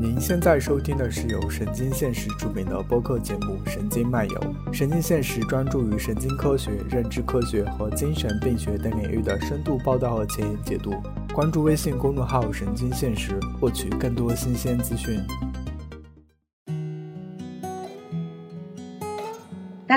您现在收听的是由神经现实出品的播客节目《神经漫游》。神经现实专注于神经科学、认知科学和精神病学等领域的深度报道和前沿解读。关注微信公众号“神经现实”，获取更多新鲜资讯。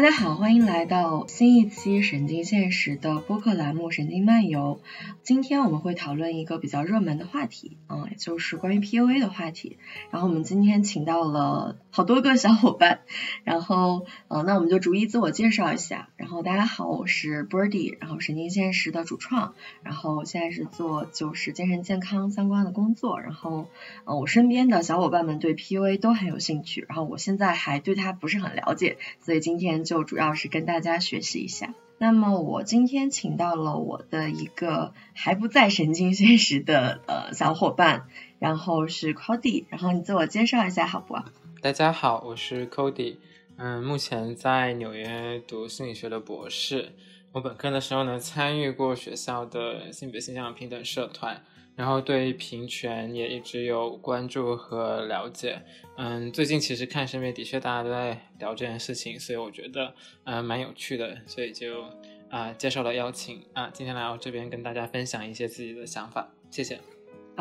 大家好，欢迎来到新一期神经现实的播客栏目《神经漫游》。今天我们会讨论一个比较热门的话题，嗯，就是关于 PUA 的话题。然后我们今天请到了好多个小伙伴，然后，呃，那我们就逐一自我介绍一下。然后大家好，我是 Birdy，然后神经现实的主创，然后现在是做就是精神健康相关的工作。然后，呃，我身边的小伙伴们对 PUA 都很有兴趣，然后我现在还对它不是很了解，所以今天。就主要是跟大家学习一下。那么我今天请到了我的一个还不在神经现实的呃小伙伴，然后是 Cody，然后你自我介绍一下好不？大家好，我是 Cody，嗯，目前在纽约读心理学的博士。我本科的时候呢，参与过学校的性别形象平等社团。然后对平权也一直有关注和了解，嗯，最近其实看身边的确大家都在聊这件事情，所以我觉得嗯蛮有趣的，所以就啊接受了邀请啊，今天来到这边跟大家分享一些自己的想法，谢谢。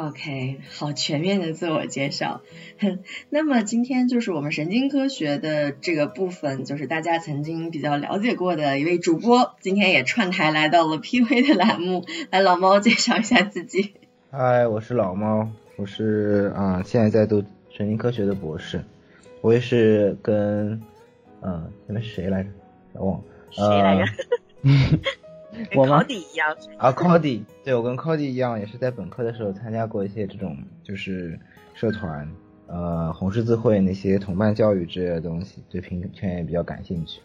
OK，好全面的自我介绍。那么今天就是我们神经科学的这个部分，就是大家曾经比较了解过的一位主播，今天也串台来到了 PV 的栏目，来老猫介绍一下自己。嗨，我是老猫，我是啊，现在在读神经科学的博士，我也是跟嗯，前面是谁来着？忘了。谁来着？我跟 Cody 一样。啊，Cody，对我跟 Cody 一样，也是在本科的时候参加过一些这种就是社团，呃，红十字会那些同伴教育之类的东西，对平权也比较感兴趣。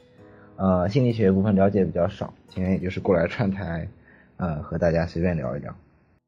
呃，心理学部分了解比较少，今天也就是过来串台，呃，和大家随便聊一聊。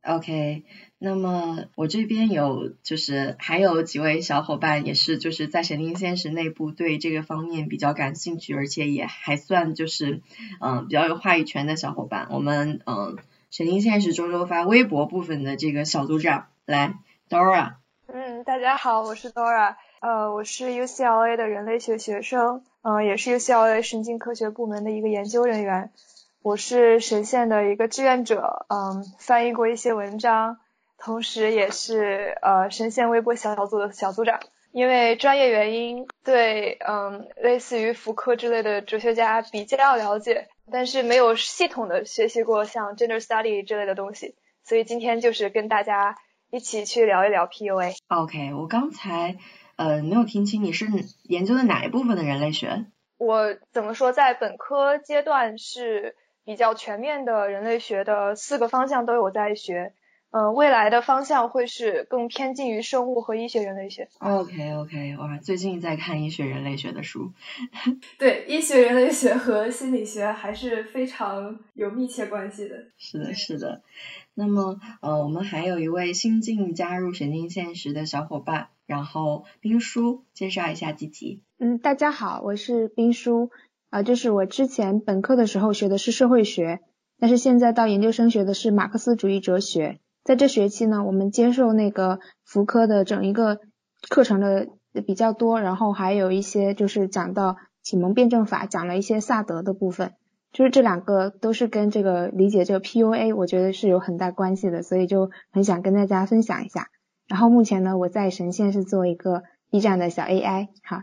OK，那么我这边有就是还有几位小伙伴也是就是在神经现实内部对这个方面比较感兴趣，而且也还算就是嗯比较有话语权的小伙伴。我们嗯神经现实周周发微博部分的这个小组长来 Dora。嗯，大家好，我是 Dora，呃，我是 UCLA 的人类学学生，嗯，也是 UCLA 神经科学部门的一个研究人员。我是神仙的一个志愿者，嗯，翻译过一些文章，同时也是呃神仙微博小组的小组长。因为专业原因，对嗯类似于福柯之类的哲学家比较了解，但是没有系统的学习过像 gender study 之类的东西，所以今天就是跟大家一起去聊一聊 PUA。OK，我刚才呃没有听清你是研究的哪一部分的人类学？我怎么说，在本科阶段是。比较全面的人类学的四个方向都有在学，嗯，未来的方向会是更偏近于生物和医学人类学。OK OK，哇，最近在看医学人类学的书。对，医学人类学和心理学还是非常有密切关系的。是的，是的。那么，呃，我们还有一位新晋加入神经现实的小伙伴，然后冰叔介绍一下自己。嗯，大家好，我是冰叔。啊，就是我之前本科的时候学的是社会学，但是现在到研究生学的是马克思主义哲学。在这学期呢，我们接受那个福柯的整一个课程的比较多，然后还有一些就是讲到启蒙辩证法，讲了一些萨德的部分，就是这两个都是跟这个理解这个 PUA，我觉得是有很大关系的，所以就很想跟大家分享一下。然后目前呢，我在神仙是做一个 B 站的小 AI，好。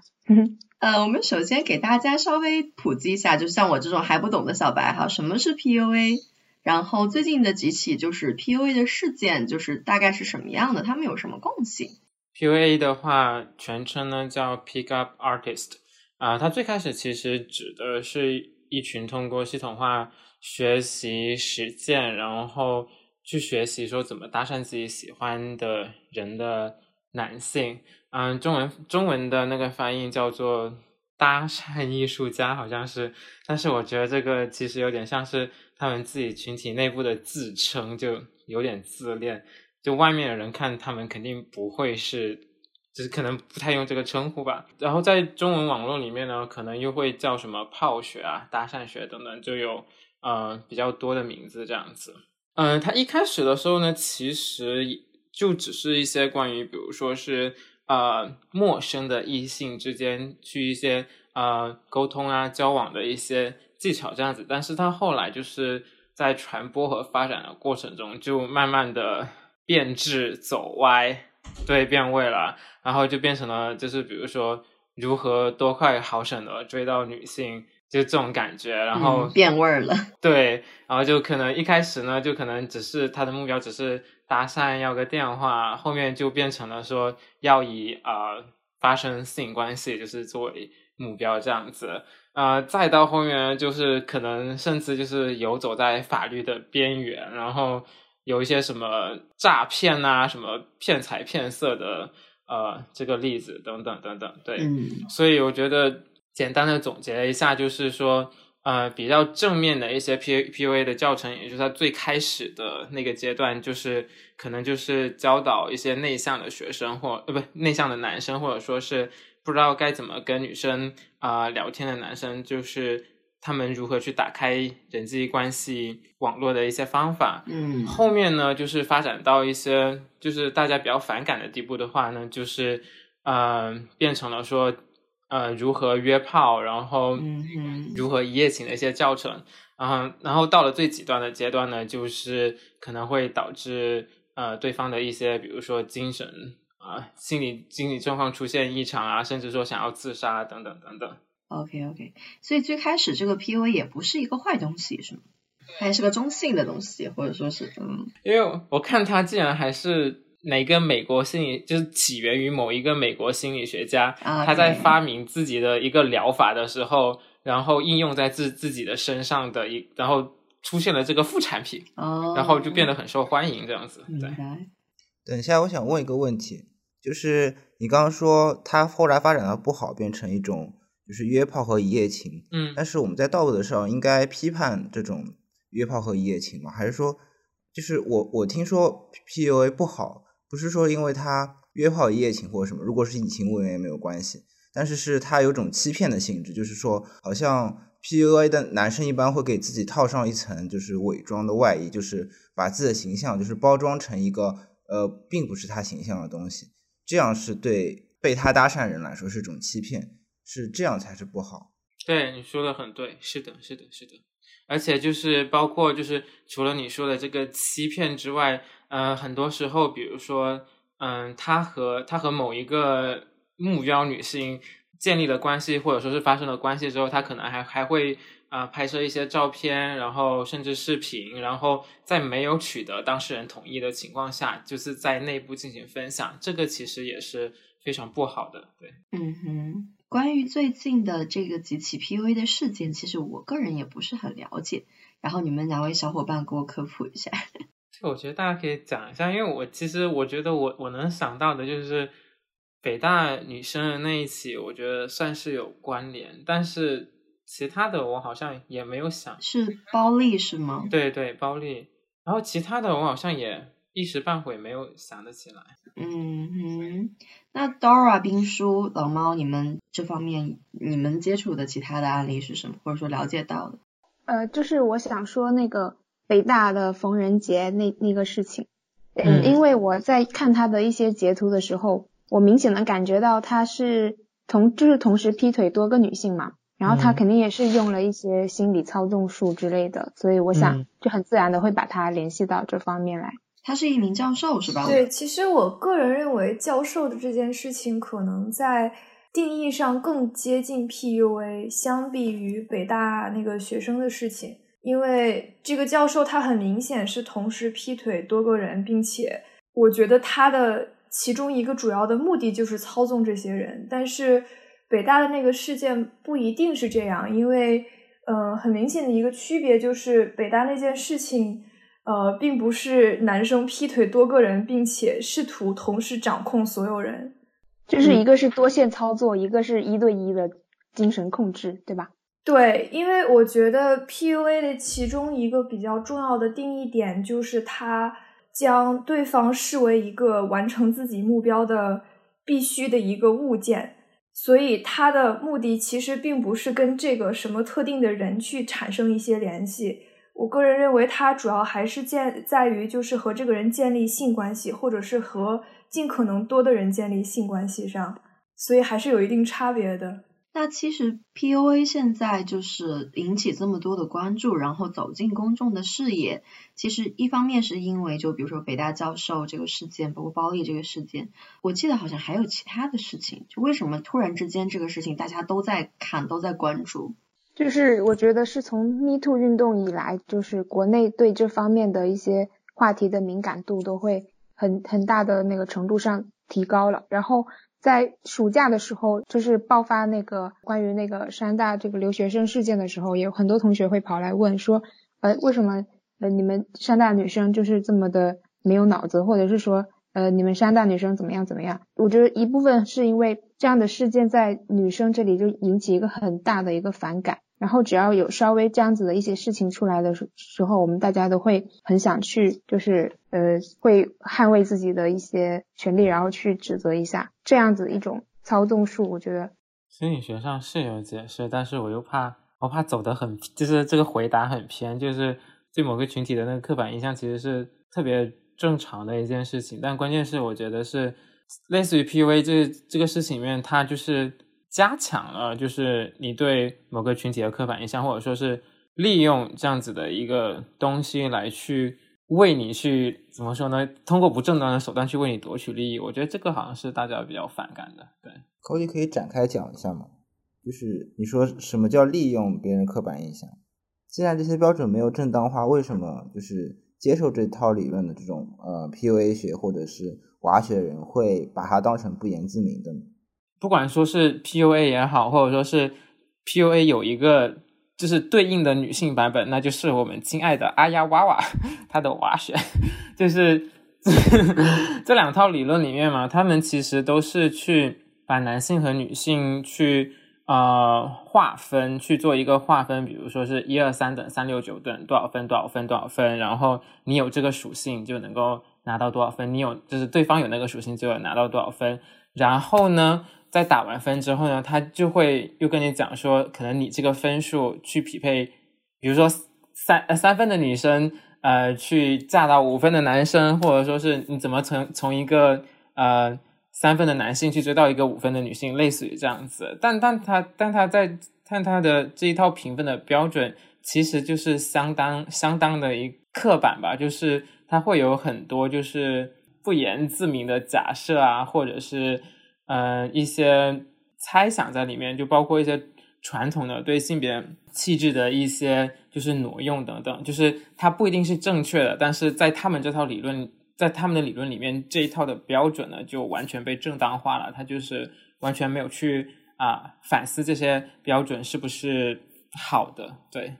呃，我们首先给大家稍微普及一下，就像我这种还不懂的小白哈，什么是 PUA？然后最近的几起就是 PUA 的事件，就是大概是什么样的？他们有什么共性？PUA 的话，全称呢叫 Pick Up Artist，啊，它最开始其实指的是一群通过系统化学习实践，然后去学习说怎么搭讪自己喜欢的人的男性。嗯，中文中文的那个翻译叫做搭讪艺术家，好像是，但是我觉得这个其实有点像是他们自己群体内部的自称，就有点自恋，就外面的人看他们肯定不会是，就是可能不太用这个称呼吧。然后在中文网络里面呢，可能又会叫什么泡学啊、搭讪学等等，就有呃比较多的名字这样子。嗯，他一开始的时候呢，其实就只是一些关于，比如说是。呃陌生的异性之间去一些呃沟通啊交往的一些技巧这样子，但是他后来就是在传播和发展的过程中，就慢慢的变质走歪，对变味了，然后就变成了就是比如说如何多快好省的追到女性。就这种感觉，然后变味儿了。对，然后就可能一开始呢，就可能只是他的目标只是搭讪要个电话，后面就变成了说要以呃发生性关系就是作为目标这样子，呃，再到后面就是可能甚至就是游走在法律的边缘，然后有一些什么诈骗啊、什么骗财骗色的呃这个例子等等等等，对，所以我觉得。简单的总结了一下，就是说，呃，比较正面的一些 P P U A 的教程，也就是它最开始的那个阶段，就是可能就是教导一些内向的学生，或呃不内向的男生，或者说是不知道该怎么跟女生啊聊天的男生，就是他们如何去打开人际关系网络的一些方法。嗯，后面呢，就是发展到一些就是大家比较反感的地步的话呢，就是呃变成了说。呃，如何约炮，然后如何一夜情的一些教程，然后然后到了最极端的阶段呢，就是可能会导致呃对方的一些，比如说精神啊、心理心理状况出现异常啊，甚至说想要自杀等等等等。OK OK，所以最开始这个 PUA 也不是一个坏东西，是吗？还是个中性的东西，或者说是嗯，因为我看他竟然还是。哪个美国心理就是起源于某一个美国心理学家，他在发明自己的一个疗法的时候，然后应用在自自己的身上的一，然后出现了这个副产品，然后就变得很受欢迎这样子。对，等一下，我想问一个问题，就是你刚刚说他后来发展的不好，变成一种就是约炮和一夜情，嗯，但是我们在道德上应该批判这种约炮和一夜情吗？还是说，就是我我听说 PUA 不好？不是说因为他约炮一夜情或什么，如果是隐情我也没有关系，但是是他有种欺骗的性质，就是说好像 PUA 的男生一般会给自己套上一层就是伪装的外衣，就是把自己的形象就是包装成一个呃并不是他形象的东西，这样是对被他搭讪人来说是一种欺骗，是这样才是不好。对，你说的很对，是的，是的，是的，而且就是包括就是除了你说的这个欺骗之外。呃，很多时候，比如说，嗯，他和他和某一个目标女性建立了关系，或者说是发生了关系之后，他可能还还会啊拍摄一些照片，然后甚至视频，然后在没有取得当事人同意的情况下，就是在内部进行分享，这个其实也是非常不好的。对，嗯哼，关于最近的这个几起 PUA 的事件，其实我个人也不是很了解，然后你们两位小伙伴给我科普一下。我觉得大家可以讲一下，因为我其实我觉得我我能想到的就是北大女生的那一起，我觉得算是有关联，但是其他的我好像也没有想。是包丽是吗？对对，包丽。然后其他的我好像也一时半会没有想得起来。嗯哼，那 Dora 冰叔老猫，你们这方面你们接触的其他的案例是什么，或者说了解到的？呃，就是我想说那个。北大的冯仁杰那那个事情，嗯，因为我在看他的一些截图的时候，我明显的感觉到他是同就是同时劈腿多个女性嘛，然后他肯定也是用了一些心理操纵术之类的，所以我想就很自然的会把他联系到这方面来。他是一名教授是吧？对，其实我个人认为教授的这件事情可能在定义上更接近 PUA，相比于北大那个学生的事情。因为这个教授他很明显是同时劈腿多个人，并且我觉得他的其中一个主要的目的就是操纵这些人。但是北大的那个事件不一定是这样，因为呃很明显的一个区别就是北大那件事情呃并不是男生劈腿多个人，并且试图同时掌控所有人，就是一个是多线操作，一个是一对一的精神控制，对吧？对，因为我觉得 PUA 的其中一个比较重要的定义点就是他将对方视为一个完成自己目标的必须的一个物件，所以他的目的其实并不是跟这个什么特定的人去产生一些联系，我个人认为，它主要还是建在于就是和这个人建立性关系，或者是和尽可能多的人建立性关系上，所以还是有一定差别的。那其实 PUA 现在就是引起这么多的关注，然后走进公众的视野，其实一方面是因为就比如说北大教授这个事件，包括包丽这个事件，我记得好像还有其他的事情，就为什么突然之间这个事情大家都在看，都在关注？就是我觉得是从 Me Too 运动以来，就是国内对这方面的一些话题的敏感度都会很很大的那个程度上提高了，然后。在暑假的时候，就是爆发那个关于那个山大这个留学生事件的时候，也有很多同学会跑来问说，呃，为什么呃你们山大女生就是这么的没有脑子，或者是说呃你们山大女生怎么样怎么样？我觉得一部分是因为这样的事件在女生这里就引起一个很大的一个反感。然后只要有稍微这样子的一些事情出来的时时候，我们大家都会很想去，就是呃，会捍卫自己的一些权利，然后去指责一下这样子一种操纵术。我觉得心理学上是有解释，但是我又怕，我怕走得很，就是这个回答很偏，就是对某个群体的那个刻板印象其实是特别正常的一件事情。但关键是，我觉得是类似于 PUA 这这个事情里面，它就是。加强了，就是你对某个群体的刻板印象，或者说是利用这样子的一个东西来去为你去怎么说呢？通过不正当的手段去为你夺取利益，我觉得这个好像是大家比较反感的。对，可以可以展开讲一下吗？就是你说什么叫利用别人刻板印象？既然这些标准没有正当化，为什么就是接受这套理论的这种呃 PUA 学或者是娃学人会把它当成不言自明的呢？不管说是 PUA 也好，或者说是 PUA 有一个就是对应的女性版本，那就是我们亲爱的阿丫娃娃，她的娃选，就是 这两套理论里面嘛，他们其实都是去把男性和女性去呃划分，去做一个划分，比如说是一二三等，三六九等，多少分多少分多少分，然后你有这个属性就能够拿到多少分，你有就是对方有那个属性就有拿到多少分，然后呢？在打完分之后呢，他就会又跟你讲说，可能你这个分数去匹配，比如说三呃三分的女生，呃，去嫁到五分的男生，或者说是你怎么从从一个呃三分的男性去追到一个五分的女性，类似于这样子。但但他但他在看他的这一套评分的标准，其实就是相当相当的一刻板吧，就是他会有很多就是不言自明的假设啊，或者是。呃，一些猜想在里面，就包括一些传统的对性别气质的一些就是挪用等等，就是它不一定是正确的，但是在他们这套理论，在他们的理论里面，这一套的标准呢，就完全被正当化了，它就是完全没有去啊反思这些标准是不是好的。对，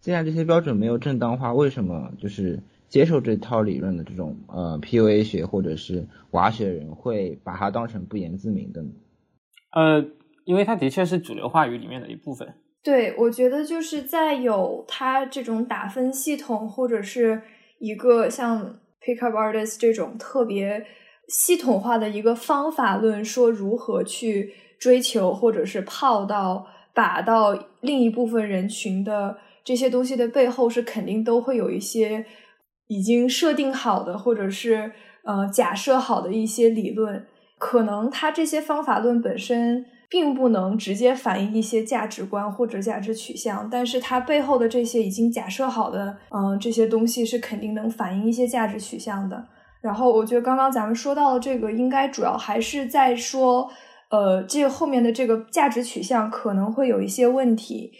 既然这些标准没有正当化，为什么就是？接受这套理论的这种呃 PUA 学或者是娃学人会把它当成不言自明的呢？呃，因为它的确是主流话语里面的一部分。对，我觉得就是在有它这种打分系统或者是一个像 Pickup Artist 这种特别系统化的一个方法论，说如何去追求或者是泡到把到另一部分人群的这些东西的背后，是肯定都会有一些。已经设定好的，或者是呃假设好的一些理论，可能它这些方法论本身并不能直接反映一些价值观或者价值取向，但是它背后的这些已经假设好的，嗯，这些东西是肯定能反映一些价值取向的。然后我觉得刚刚咱们说到的这个，应该主要还是在说，呃，这后面的这个价值取向可能会有一些问题。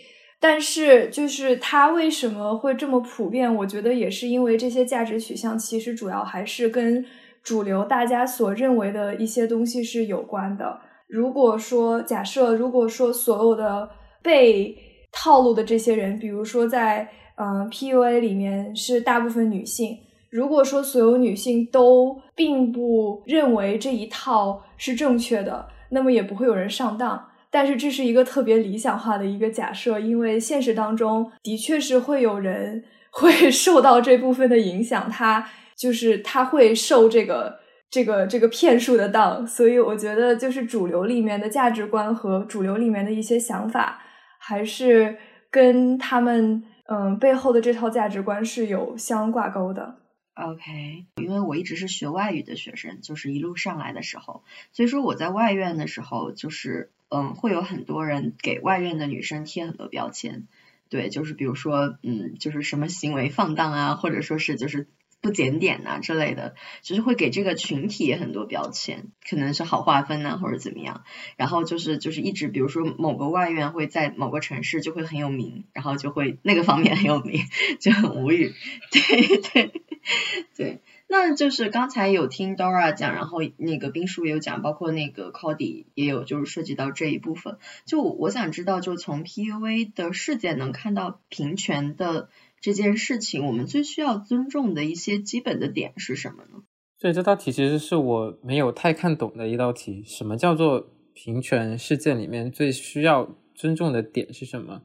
但是，就是它为什么会这么普遍？我觉得也是因为这些价值取向其实主要还是跟主流大家所认为的一些东西是有关的。如果说假设，如果说所有的被套路的这些人，比如说在嗯 PUA 里面是大部分女性，如果说所有女性都并不认为这一套是正确的，那么也不会有人上当。但是这是一个特别理想化的一个假设，因为现实当中的确是会有人 会受到这部分的影响，他就是他会受这个这个这个骗术的当，所以我觉得就是主流里面的价值观和主流里面的一些想法，还是跟他们嗯背后的这套价值观是有相挂钩的。OK，因为我一直是学外语的学生，就是一路上来的时候，所以说我在外院的时候，就是嗯，会有很多人给外院的女生贴很多标签，对，就是比如说嗯，就是什么行为放荡啊，或者说是就是。不检点呐之类的，就是会给这个群体很多标签，可能是好划分呐或者怎么样，然后就是就是一直比如说某个外院会在某个城市就会很有名，然后就会那个方面很有名，就很无语，对 对对，那就是刚才有听 Dora 讲，然后那个冰叔也有讲，包括那个 Cody 也有就是涉及到这一部分，就我想知道，就从 PUA 的事件能看到平权的。这件事情，我们最需要尊重的一些基本的点是什么呢？所以这道题其实是我没有太看懂的一道题。什么叫做平权事件里面最需要尊重的点是什么？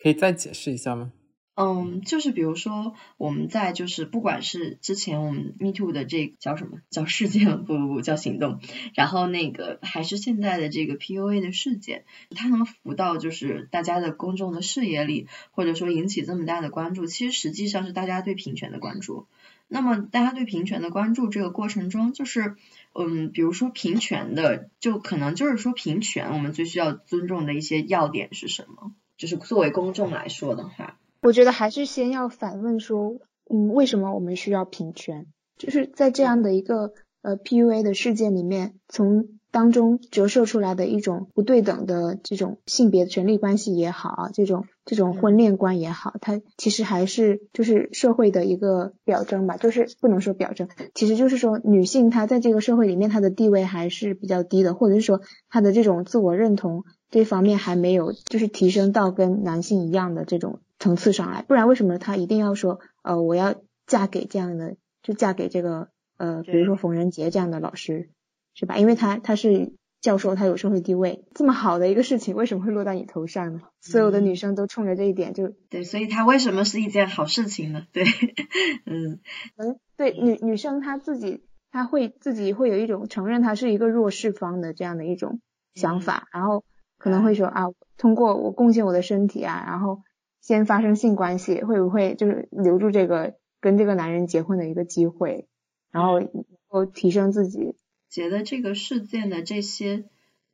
可以再解释一下吗？嗯，就是比如说我们在就是不管是之前我们 Me Too 的这个叫什么叫事件不不不叫行动，然后那个还是现在的这个 PUA 的事件，它能浮到就是大家的公众的视野里，或者说引起这么大的关注，其实实际上是大家对平权的关注。那么大家对平权的关注这个过程中，就是嗯，比如说平权的，就可能就是说平权，我们最需要尊重的一些要点是什么？就是作为公众来说的话。我觉得还是先要反问说，嗯，为什么我们需要平权？就是在这样的一个呃 PUA 的事件里面，从当中折射出来的一种不对等的这种性别权利关系也好啊，这种这种婚恋观也好，它其实还是就是社会的一个表征吧，就是不能说表征，其实就是说女性她在这个社会里面她的地位还是比较低的，或者是说她的这种自我认同这方面还没有就是提升到跟男性一样的这种。层次上来，不然为什么他一定要说呃我要嫁给这样的，就嫁给这个呃比如说冯仁杰这样的老师，是吧？因为他他是教授，他有社会地位，这么好的一个事情为什么会落到你头上呢？所有的女生都冲着这一点就对，所以他为什么是一件好事情呢？对，嗯 嗯，对女女生她自己她会自己会有一种承认她是一个弱势方的这样的一种想法，然后可能会说啊通过我贡献我的身体啊，然后。先发生性关系会不会就是留住这个跟这个男人结婚的一个机会，然后后提升自己？觉得这个事件的这些，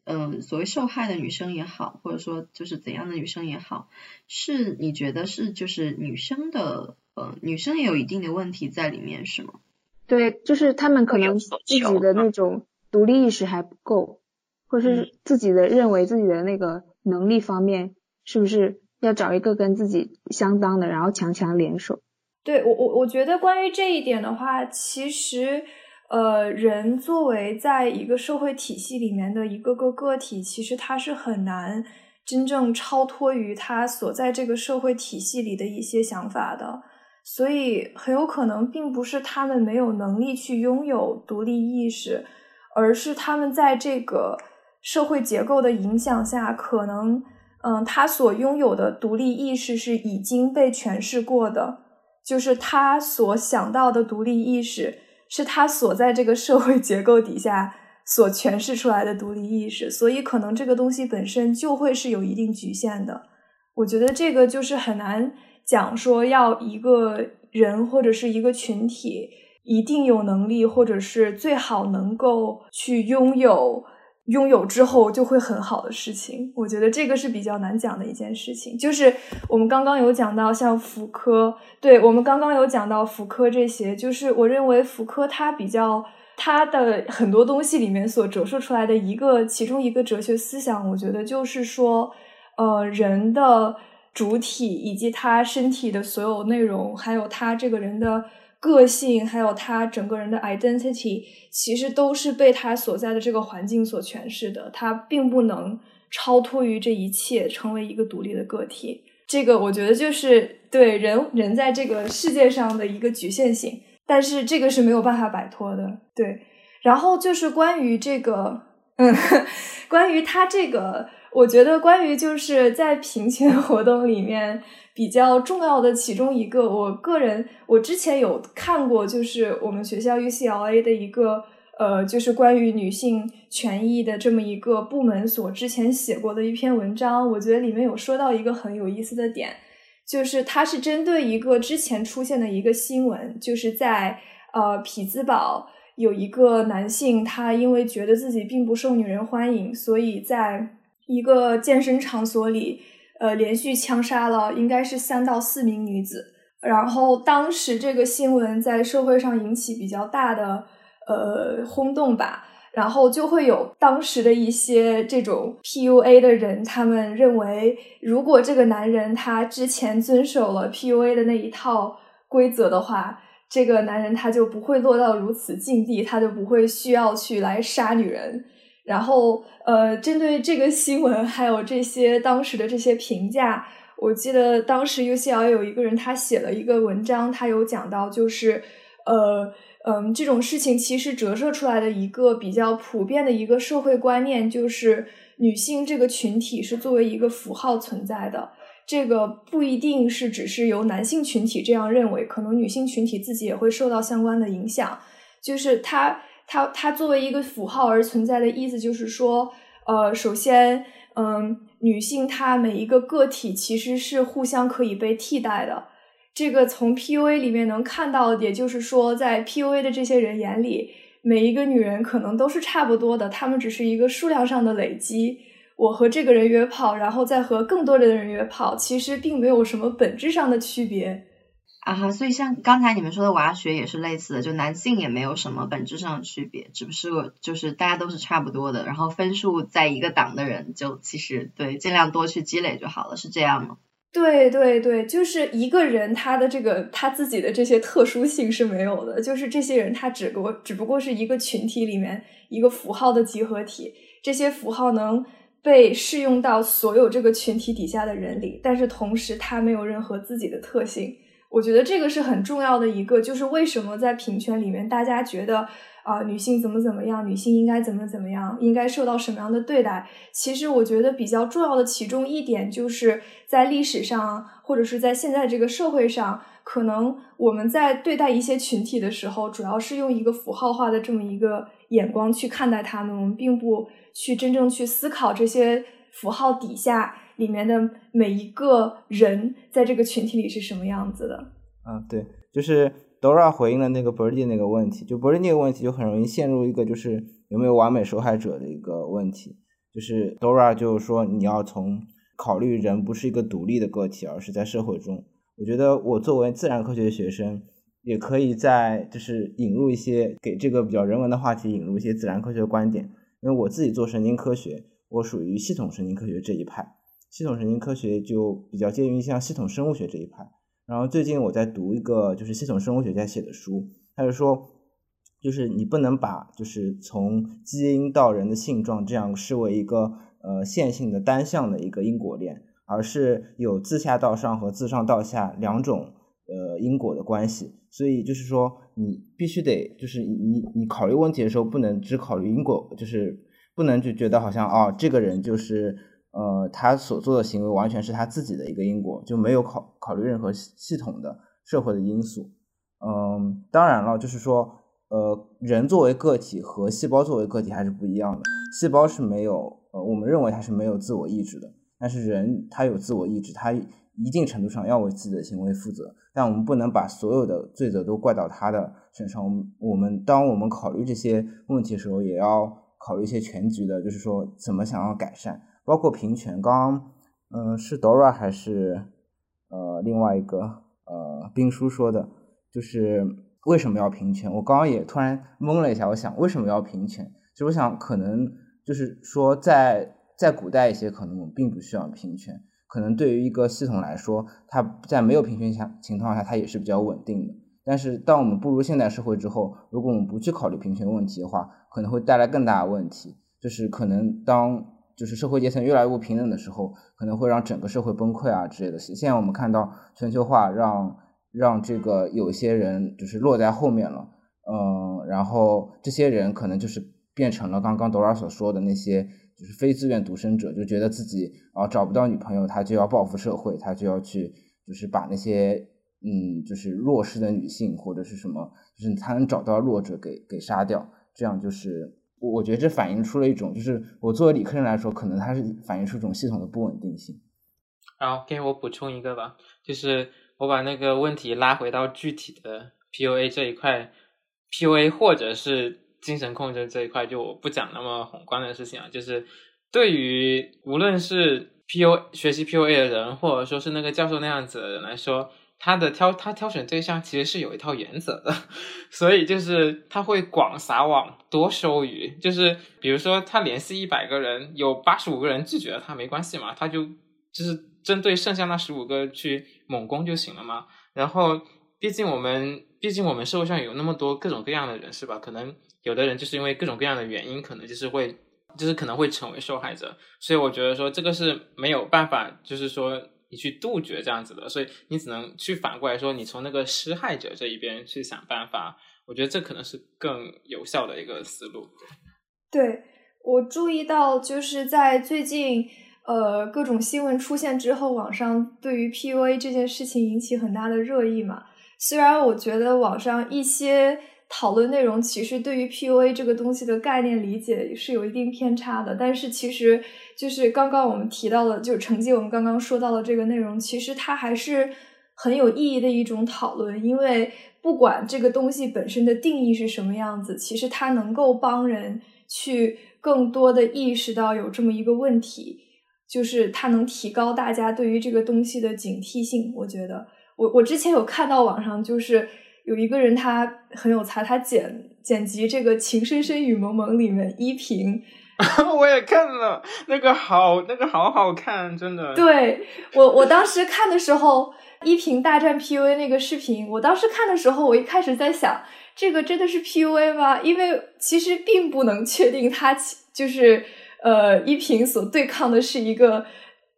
嗯，所谓受害的女生也好，或者说就是怎样的女生也好，是你觉得是就是女生的，呃，女生也有一定的问题在里面是吗？对，就是他们可能自己的那种独立意识还不够，或者是自己的认为自己的那个能力方面是不是？要找一个跟自己相当的，然后强强联手。对我，我我觉得关于这一点的话，其实，呃，人作为在一个社会体系里面的一个个个体，其实他是很难真正超脱于他所在这个社会体系里的一些想法的。所以，很有可能并不是他们没有能力去拥有独立意识，而是他们在这个社会结构的影响下，可能。嗯，他所拥有的独立意识是已经被诠释过的，就是他所想到的独立意识，是他所在这个社会结构底下所诠释出来的独立意识，所以可能这个东西本身就会是有一定局限的。我觉得这个就是很难讲说要一个人或者是一个群体一定有能力，或者是最好能够去拥有。拥有之后就会很好的事情，我觉得这个是比较难讲的一件事情。就是我们刚刚有讲到像福柯，对我们刚刚有讲到福柯这些，就是我认为福柯他比较他的很多东西里面所折射出来的一个其中一个哲学思想，我觉得就是说，呃，人的主体以及他身体的所有内容，还有他这个人的。个性还有他整个人的 identity，其实都是被他所在的这个环境所诠释的。他并不能超脱于这一切，成为一个独立的个体。这个我觉得就是对人人在这个世界上的一个局限性，但是这个是没有办法摆脱的。对，然后就是关于这个，嗯，关于他这个，我觉得关于就是在平权活动里面。比较重要的其中一个，我个人我之前有看过，就是我们学校 UCLA 的一个呃，就是关于女性权益的这么一个部门所之前写过的一篇文章，我觉得里面有说到一个很有意思的点，就是它是针对一个之前出现的一个新闻，就是在呃匹兹堡有一个男性，他因为觉得自己并不受女人欢迎，所以在一个健身场所里，呃连续枪杀了应该是三到四名女子。然后当时这个新闻在社会上引起比较大的呃轰动吧。然后就会有当时的一些这种 PUA 的人，他们认为，如果这个男人他之前遵守了 PUA 的那一套规则的话，这个男人他就不会落到如此境地，他就不会需要去来杀女人。然后，呃，针对这个新闻还有这些当时的这些评价，我记得当时 UCL 有一个人他写了一个文章，他有讲到，就是呃。嗯，这种事情其实折射出来的一个比较普遍的一个社会观念，就是女性这个群体是作为一个符号存在的。这个不一定是只是由男性群体这样认为，可能女性群体自己也会受到相关的影响。就是它，它，它作为一个符号而存在的意思，就是说，呃，首先，嗯，女性她每一个个体其实是互相可以被替代的。这个从 PUA 里面能看到，也就是说，在 PUA 的这些人眼里，每一个女人可能都是差不多的，她们只是一个数量上的累积。我和这个人约炮，然后再和更多的人约炮，其实并没有什么本质上的区别啊哈。所以像刚才你们说的娃学也是类似的，就男性也没有什么本质上的区别，只不是就是大家都是差不多的，然后分数在一个档的人就其实对尽量多去积累就好了，是这样吗？对对对，就是一个人他的这个他自己的这些特殊性是没有的，就是这些人他只不过只不过是一个群体里面一个符号的集合体，这些符号能被适用到所有这个群体底下的人里，但是同时他没有任何自己的特性。我觉得这个是很重要的一个，就是为什么在平权里面大家觉得。啊，女性怎么怎么样？女性应该怎么怎么样？应该受到什么样的对待？其实我觉得比较重要的其中一点，就是在历史上或者是在现在这个社会上，可能我们在对待一些群体的时候，主要是用一个符号化的这么一个眼光去看待他们，我们并不去真正去思考这些符号底下里面的每一个人在这个群体里是什么样子的。啊，对，就是。Dora 回应了那个 Birdy 那个问题，就 Birdy 那个问题就很容易陷入一个就是有没有完美受害者的一个问题。就是 Dora 就是说你要从考虑人不是一个独立的个体，而是在社会中。我觉得我作为自然科学学生，也可以在就是引入一些给这个比较人文的话题引入一些自然科学观点。因为我自己做神经科学，我属于系统神经科学这一派，系统神经科学就比较介于像系统生物学这一派。然后最近我在读一个就是系统生物学家写的书，他就说，就是你不能把就是从基因到人的性状这样视为一个呃线性的单向的一个因果链，而是有自下到上和自上到下两种呃因果的关系。所以就是说你必须得就是你你考虑问题的时候不能只考虑因果，就是不能就觉得好像哦这个人就是。呃，他所做的行为完全是他自己的一个因果，就没有考考虑任何系统的社会的因素。嗯，当然了，就是说，呃，人作为个体和细胞作为个体还是不一样的。细胞是没有，呃，我们认为它是没有自我意志的，但是人他有自我意志，他一定程度上要为自己的行为负责。但我们不能把所有的罪责都怪到他的身上。我们我们当我们考虑这些问题的时候，也要考虑一些全局的，就是说怎么想要改善。包括平权，刚刚嗯是 Dora 还是呃另外一个呃兵叔说的，就是为什么要平权？我刚刚也突然懵了一下，我想为什么要平权？其实我想可能就是说在在古代一些可能我们并不需要平权，可能对于一个系统来说，它在没有平权下情况下它也是比较稳定的。但是当我们步入现代社会之后，如果我们不去考虑平权问题的话，可能会带来更大的问题，就是可能当就是社会阶层越来越不平等的时候，可能会让整个社会崩溃啊之类的。现在我们看到全球化让让这个有些人就是落在后面了，嗯，然后这些人可能就是变成了刚刚 Dora 所说的那些就是非自愿独生者，就觉得自己啊找不到女朋友，他就要报复社会，他就要去就是把那些嗯就是弱势的女性或者是什么，就是他能找到弱者给给杀掉，这样就是。我觉得这反映出了一种，就是我作为理科生来说，可能它是反映出一种系统的不稳定性。然后给我补充一个吧，就是我把那个问题拉回到具体的 PUA 这一块，PUA 或者是精神控制这一块，就我不讲那么宏观的事情啊，就是对于无论是 PU 学习 PUA 的人，或者说是那个教授那样子的人来说。他的挑他挑选对象其实是有一套原则的，所以就是他会广撒网多收鱼，就是比如说他联系一百个人，有八十五个人拒绝了他没关系嘛，他就就是针对剩下那十五个去猛攻就行了嘛。然后毕竟我们毕竟我们社会上有那么多各种各样的人是吧？可能有的人就是因为各种各样的原因，可能就是会就是可能会成为受害者，所以我觉得说这个是没有办法，就是说。你去杜绝这样子的，所以你只能去反过来说，你从那个施害者这一边去想办法。我觉得这可能是更有效的一个思路。对我注意到，就是在最近呃各种新闻出现之后，网上对于 PUA 这件事情引起很大的热议嘛。虽然我觉得网上一些。讨论内容其实对于 PUA 这个东西的概念理解是有一定偏差的，但是其实就是刚刚我们提到的，就是承接我们刚刚说到的这个内容，其实它还是很有意义的一种讨论，因为不管这个东西本身的定义是什么样子，其实它能够帮人去更多的意识到有这么一个问题，就是它能提高大家对于这个东西的警惕性。我觉得，我我之前有看到网上就是。有一个人他很有才，他剪剪辑这个《情深深雨蒙蒙》里面依萍，我也看了那个好那个好好看，真的。对我我当时看的时候，依萍大战 PUA 那个视频，我当时看的时候，我一开始在想，这个真的是 PUA 吗？因为其实并不能确定他就是呃依萍所对抗的是一个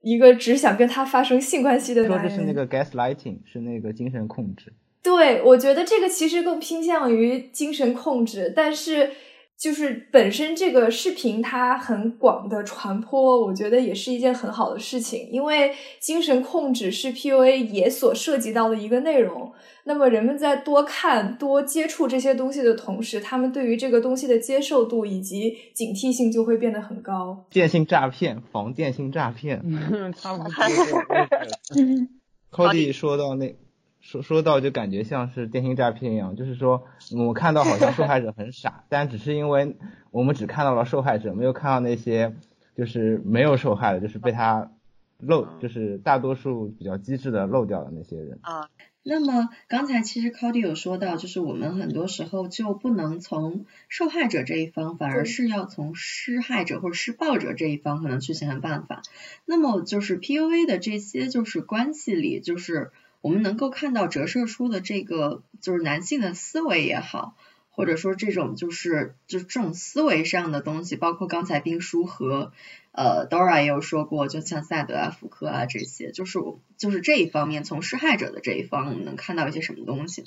一个只想跟他发生性关系的男人。说的是那个 gaslighting，是那个精神控制。对，我觉得这个其实更偏向于精神控制，但是就是本身这个视频它很广的传播，我觉得也是一件很好的事情，因为精神控制是 PUA 也所涉及到的一个内容。那么人们在多看、多接触这些东西的同时，他们对于这个东西的接受度以及警惕性就会变得很高。电信诈骗，防电信诈骗，差不多。Cody 说到那。说说到就感觉像是电信诈骗一样，就是说我们看到好像受害者很傻，但只是因为我们只看到了受害者，没有看到那些就是没有受害的，就是被他漏，就是大多数比较机智的漏掉的那些人。啊，那么刚才其实 Cody 有说到，就是我们很多时候就不能从受害者这一方，反而是要从施害者或者施暴者这一方可能去想想办法。那么就是 PUA 的这些就是关系里，就是。我们能够看到折射出的这个就是男性的思维也好，或者说这种就是就是这种思维上的东西，包括刚才冰叔和呃 Dora 也有说过，就像萨德啊、福柯啊这些，就是就是这一方面从施害者的这一方，我们能看到一些什么东西呢？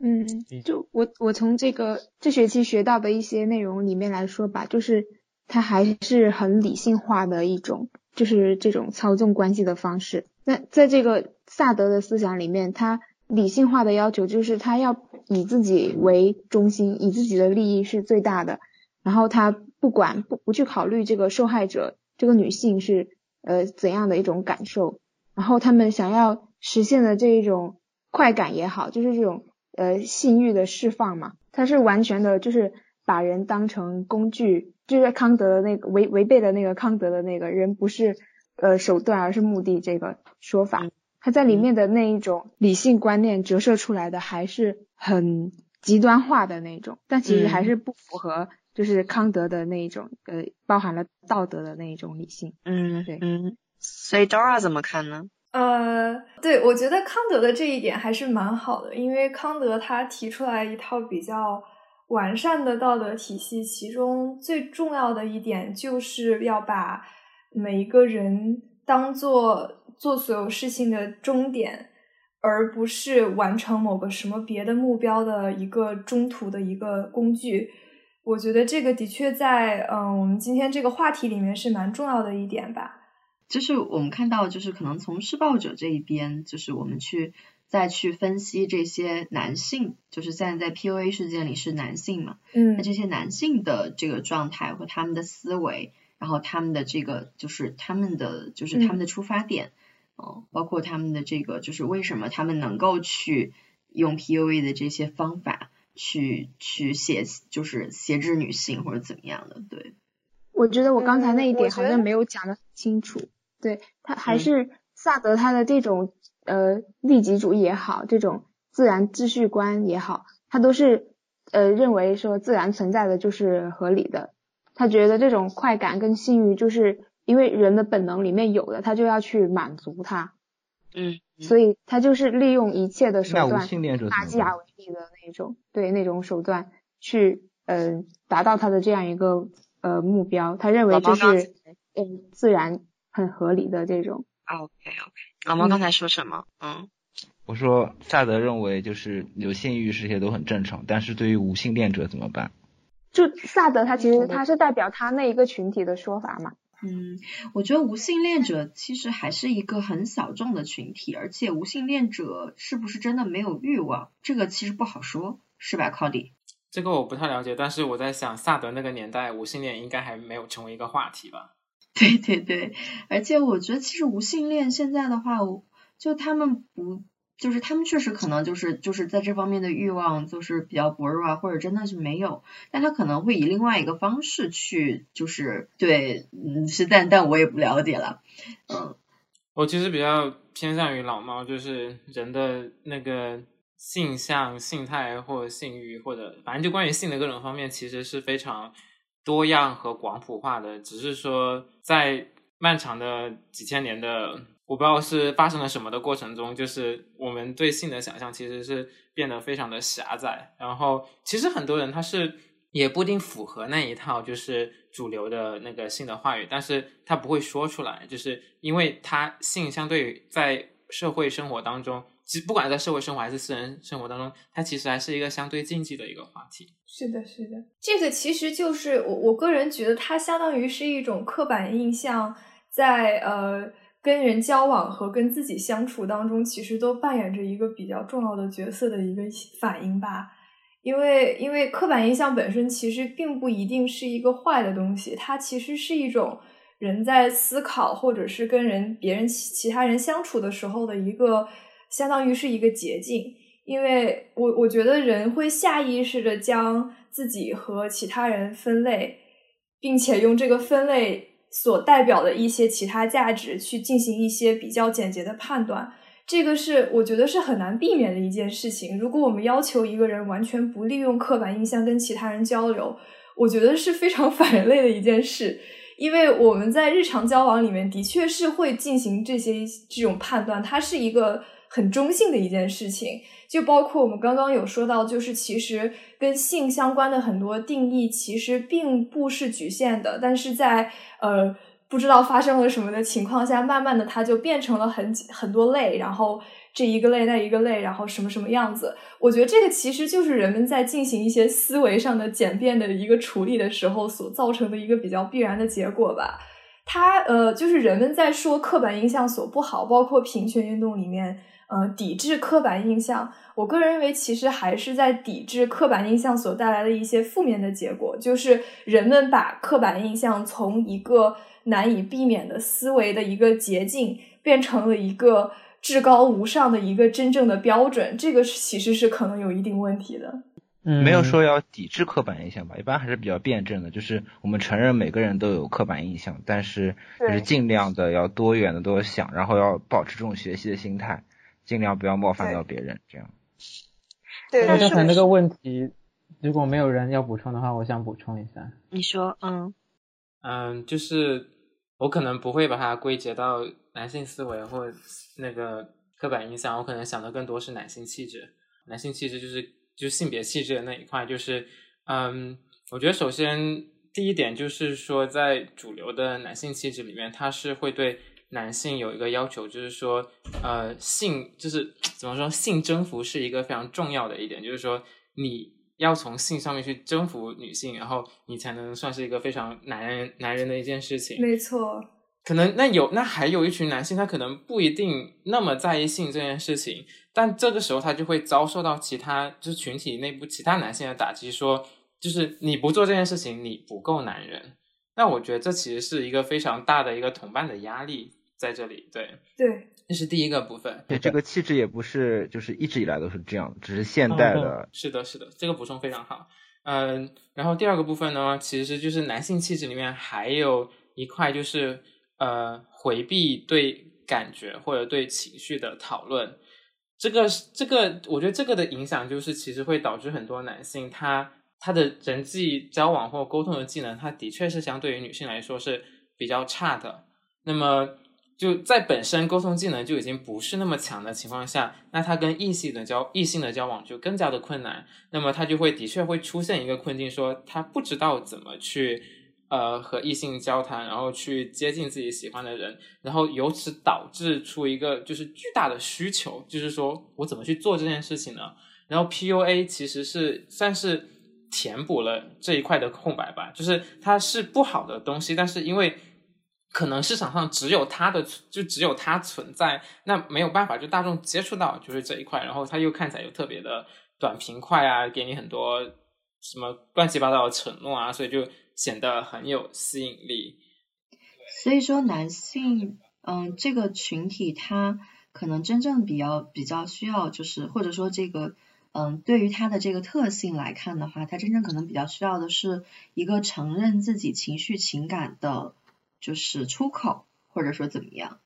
嗯，就我我从这个这学期学到的一些内容里面来说吧，就是它还是很理性化的一种，就是这种操纵关系的方式。那在这个萨德的思想里面，他理性化的要求就是他要以自己为中心，以自己的利益是最大的，然后他不管不不去考虑这个受害者这个女性是呃怎样的一种感受，然后他们想要实现的这一种快感也好，就是这种呃性欲的释放嘛，他是完全的就是把人当成工具，就是康德的那个违违背的那个康德的那个人不是。呃，手段而是目的这个说法，他在里面的那一种理性观念折射出来的还是很极端化的那种，但其实还是不符合就是康德的那一种呃包含了道德的那一种理性。嗯，对，嗯，所以 Dora 怎么看呢？呃，对我觉得康德的这一点还是蛮好的，因为康德他提出来一套比较完善的道德体系，其中最重要的一点就是要把。每一个人当做做所有事情的终点，而不是完成某个什么别的目标的一个中途的一个工具。我觉得这个的确在嗯，我们今天这个话题里面是蛮重要的一点吧。就是我们看到，就是可能从施暴者这一边，就是我们去再去分析这些男性，就是现在在 PUA 事件里是男性嘛，嗯，那这些男性的这个状态和他们的思维。然后他们的这个就是他们的就是他们的出发点，哦，包括他们的这个就是为什么他们能够去用 PUA 的这些方法去去挟就是挟制女性或者怎么样的，对。我觉得我刚才那一点好像没有讲的很清楚，对他还嗯是萨德他的这种呃利己主义也好，这种自然秩序观也好，他都是呃认为说自然存在的就是合理的，他觉得这种快感跟性欲就是因为人的本能里面有的，他就要去满足它，嗯，所以他就是利用一切的手段，性恋者打击亚？为例的那种，对那种手段去呃达到他的这样一个呃目标，他认为老这是嗯自然很合理的这种。OK OK，老猫刚才说什么？嗯，我说萨德认为就是有性欲这些都很正常，但是对于无性恋者怎么办？就萨德他其实他是代表他那一个群体的说法嘛，嗯，我觉得无性恋者其实还是一个很小众的群体，而且无性恋者是不是真的没有欲望，这个其实不好说，是吧，Cody？这个我不太了解，但是我在想，萨德那个年代，无性恋应该还没有成为一个话题吧？对 对对，而且我觉得其实无性恋现在的话，就他们不，就是他们确实可能就是就是在这方面的欲望就是比较薄弱啊，或者真的是没有，但他可能会以另外一个方式去，就是对，嗯，是但但我也不了解了，嗯，我其实比较偏向于老猫，就是人的那个性向、性态或性欲，或者反正就关于性的各种方面，其实是非常多样和广谱化的。只是说，在漫长的几千年的我不知道是发生了什么的过程中，就是我们对性的想象其实是变得非常的狭窄。然后，其实很多人他是也不一定符合那一套就是主流的那个性的话语，但是他不会说出来，就是因为他性相对于在社会生活当中，其实不管在社会生活还是私人生活当中，它其实还是一个相对禁忌的一个话题。是的，是的，这个其实就是我我个人觉得，它相当于是一种刻板印象在，呃跟人交往和跟自己相处当中，其实都扮演着一个比较重要的角色的一个反应吧。因为因为刻板印象本身其实并不一定是一个坏的东西，它其实是一种人在思考或者是跟人别人其其他人相处的时候的一个，相当于是一个捷径。因为我我觉得人会下意识的将自己和其他人分类，并且用这个分类所代表的一些其他价值去进行一些比较简洁的判断。这个是我觉得是很难避免的一件事情。如果我们要求一个人完全不利用刻板印象跟其他人交流，我觉得是非常 反人类的一件事。因为我们在日常交往里面的确是会进行这些这种判断，它是一个很中性的一件事情。就包括我们刚刚有说到，就是其实跟性相关的很多定义其实并不是局限的，但是在呃不知道发生了什么的情况下，慢慢的它就变成了很很多类，然后这一个类那一个类，然后什么什么样子。我觉得这个其实就是人们在进行一些思维上的简便的一个处理的时候所造成的一个比较必然的结果吧。它呃，就是人们在说刻板印象所不好，包括平权运动里面。呃，抵制刻板印象，我个人认为其实还是在抵制刻板印象所带来的一些负面的结果，就是人们把刻板印象从一个难以避免的思维的一个捷径，变成了一个至高无上的一个真正的标准，这个其实是可能有一定问题的。嗯，没有说要抵制刻板印象吧，一般还是比较辩证的，就是我们承认每个人都有刻板印象，但是就是尽量的要多元的多想，然后要保持这种学习的心态，尽量不要冒犯到别人，这样。对，那刚才那个问题，如果没有人要补充的话，我想补充一下。你说，嗯嗯，就是我可能不会把它归结到男性思维或那个刻板印象，我可能想的更多是男性气质。男性气质就是就是性别气质的那一块，就是嗯，我觉得首先第一点就是说，在主流的男性气质里面，它是会对男性有一个要求，就是说呃，性就是怎么说，性征服是一个非常重要的一点，就是说你。要从性上面去征服女性，然后你才能算是一个非常男人男人的一件事情。没错，可能那有那还有一群男性，他可能不一定那么在意性这件事情，但这个时候他就会遭受到其他就是群体内部其他男性的打击，说就是你不做这件事情，你不够男人。那我觉得这其实是一个非常大的一个同伴的压力，在这里。对对，这是第一个部分。对，这个气质也不是就是一直以来都是这样，只是现代的。是的，是的，这个补充非常好。嗯，然后第二个部分呢，其实就是男性气质里面还有一块，就是呃回避对感觉或者对情绪的讨论。这个这个，我觉得这个的影响就是，其实会导致很多男性他他的人际交往或沟通的技能，他的确是相对于女性来说是比较差的。那么就在本身沟通技能就已经不是那么强的情况下，那他跟异性的交异性的交往就更加的困难。那么他就会的确会出现一个困境，说他不知道怎么去呃和异性交谈，然后去接近自己喜欢的人，然后由此导致出一个就是巨大的需求，就是说我怎么去做这件事情呢？然后 PUA 其实是算是填补了这一块的空白吧，就是它是不好的东西，但是因为。可能市场上只有它的，就只有它存在，那没有办法，就大众接触到就是这一块，然后它又看起来又特别的短平快啊，给你很多什么乱七八糟的承诺啊，所以就显得很有吸引力。所以说，男性，嗯，这个群体他可能真正比较比较需要，就是或者说这个，嗯，对于他的这个特性来看的话，他真正可能比较需要的是一个承认自己情绪情感的。就是出口，或者说怎么样？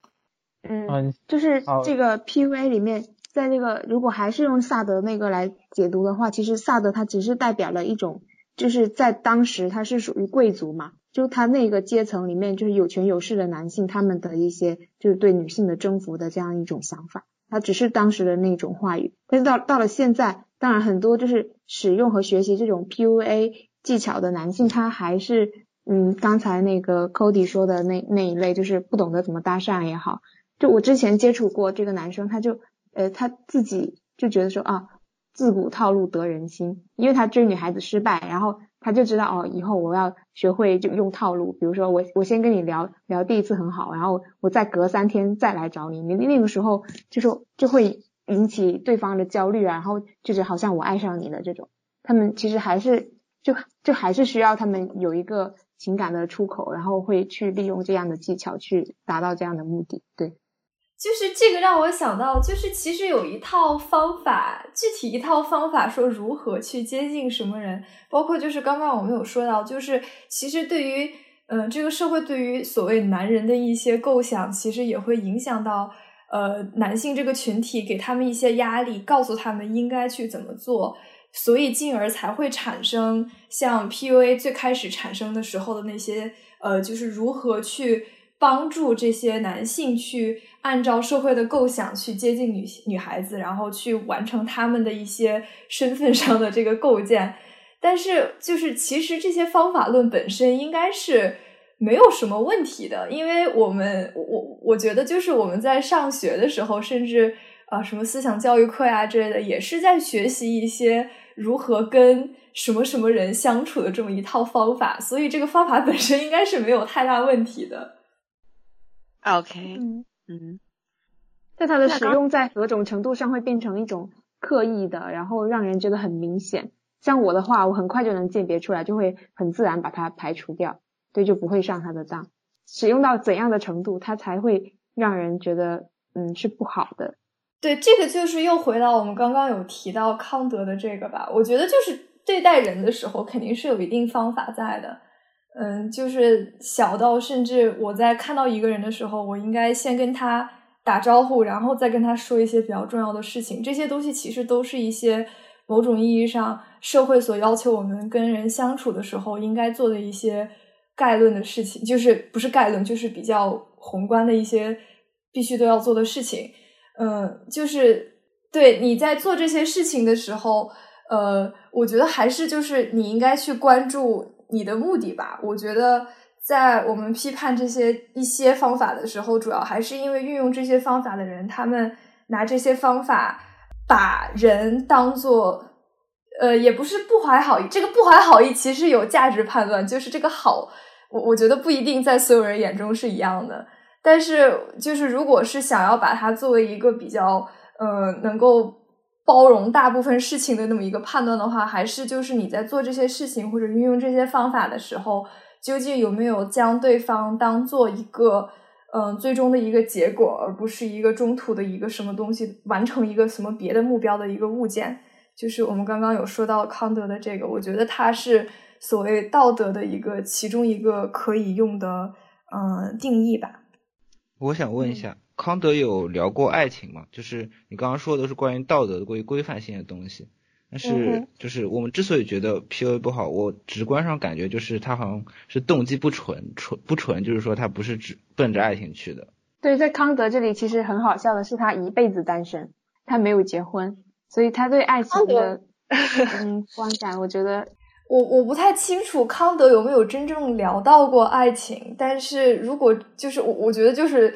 嗯，就是这个 PUA 里面，在那个如果还是用萨德那个来解读的话，其实萨德他只是代表了一种，就是在当时他是属于贵族嘛，就他那个阶层里面就是有权有势的男性，他们的一些就是对女性的征服的这样一种想法，他只是当时的那种话语。但是到到了现在，当然很多就是使用和学习这种 PUA 技巧的男性，他还是。嗯，刚才那个 Cody 说的那那一类，就是不懂得怎么搭讪也好，就我之前接触过这个男生，他就呃他自己就觉得说啊，自古套路得人心，因为他追女孩子失败，然后他就知道哦，以后我要学会就用套路，比如说我我先跟你聊聊第一次很好，然后我再隔三天再来找你，你那个时候就说就会引起对方的焦虑啊，然后就是好像我爱上你了这种，他们其实还是就就还是需要他们有一个。情感的出口，然后会去利用这样的技巧去达到这样的目的。对，就是这个让我想到，就是其实有一套方法，具体一套方法说如何去接近什么人，包括就是刚刚我们有说到，就是其实对于嗯这个社会对于所谓男人的一些构想，其实也会影响到呃男性这个群体，给他们一些压力，告诉他们应该去怎么做。所以，进而才会产生像 PUA 最开始产生的时候的那些，呃，就是如何去帮助这些男性去按照社会的构想去接近女女孩子，然后去完成他们的一些身份上的这个构建。但是，就是其实这些方法论本身应该是没有什么问题的，因为我们我我觉得就是我们在上学的时候，甚至啊什么思想教育课呀之类的，也是在学习一些。如何跟什么什么人相处的这么一套方法，所以这个方法本身应该是没有太大问题的。OK，嗯嗯，在它的使用在何种程度上会变成一种刻意的，然后让人觉得很明显。像我的话，我很快就能鉴别出来，就会很自然把它排除掉，对，就不会上他的当。使用到怎样的程度，它才会让人觉得嗯是不好的？对，这个就是又回到我们刚刚有提到康德的这个吧。我觉得就是对待人的时候，肯定是有一定方法在的。嗯，就是小到甚至我在看到一个人的时候，我应该先跟他打招呼，然后再跟他说一些比较重要的事情。这些东西其实都是一些某种意义上社会所要求我们跟人相处的时候应该做的一些概论的事情，就是不是概论，就是比较宏观的一些必须都要做的事情。嗯，就是对你在做这些事情的时候，呃，我觉得还是就是你应该去关注你的目的吧。我觉得在我们批判这些一些方法的时候，主要还是因为运用这些方法的人，他们拿这些方法把人当做，呃，也不是不怀好意。这个不怀好意其实有价值判断，就是这个好，我我觉得不一定在所有人眼中是一样的。但是，就是如果是想要把它作为一个比较，呃，能够包容大部分事情的那么一个判断的话，还是就是你在做这些事情或者运用这些方法的时候，究竟有没有将对方当做一个，嗯，最终的一个结果，而不是一个中途的一个什么东西完成一个什么别的目标的一个物件。就是我们刚刚有说到康德的这个，我觉得它是所谓道德的一个其中一个可以用的嗯定义吧。我想问一下，康德有聊过爱情吗？就是你刚刚说的都是关于道德的、关于规范性的东西。但是，就是我们之所以觉得 PUA 不好，我直观上感觉就是他好像是动机不纯，纯不纯，就是说他不是只奔着爱情去的。对，在康德这里其实很好笑的是，他一辈子单身，他没有结婚，所以他对爱情的嗯观感，我觉得我我不太清楚康德有没有真正聊到过爱情。但是如果就是我我觉得就是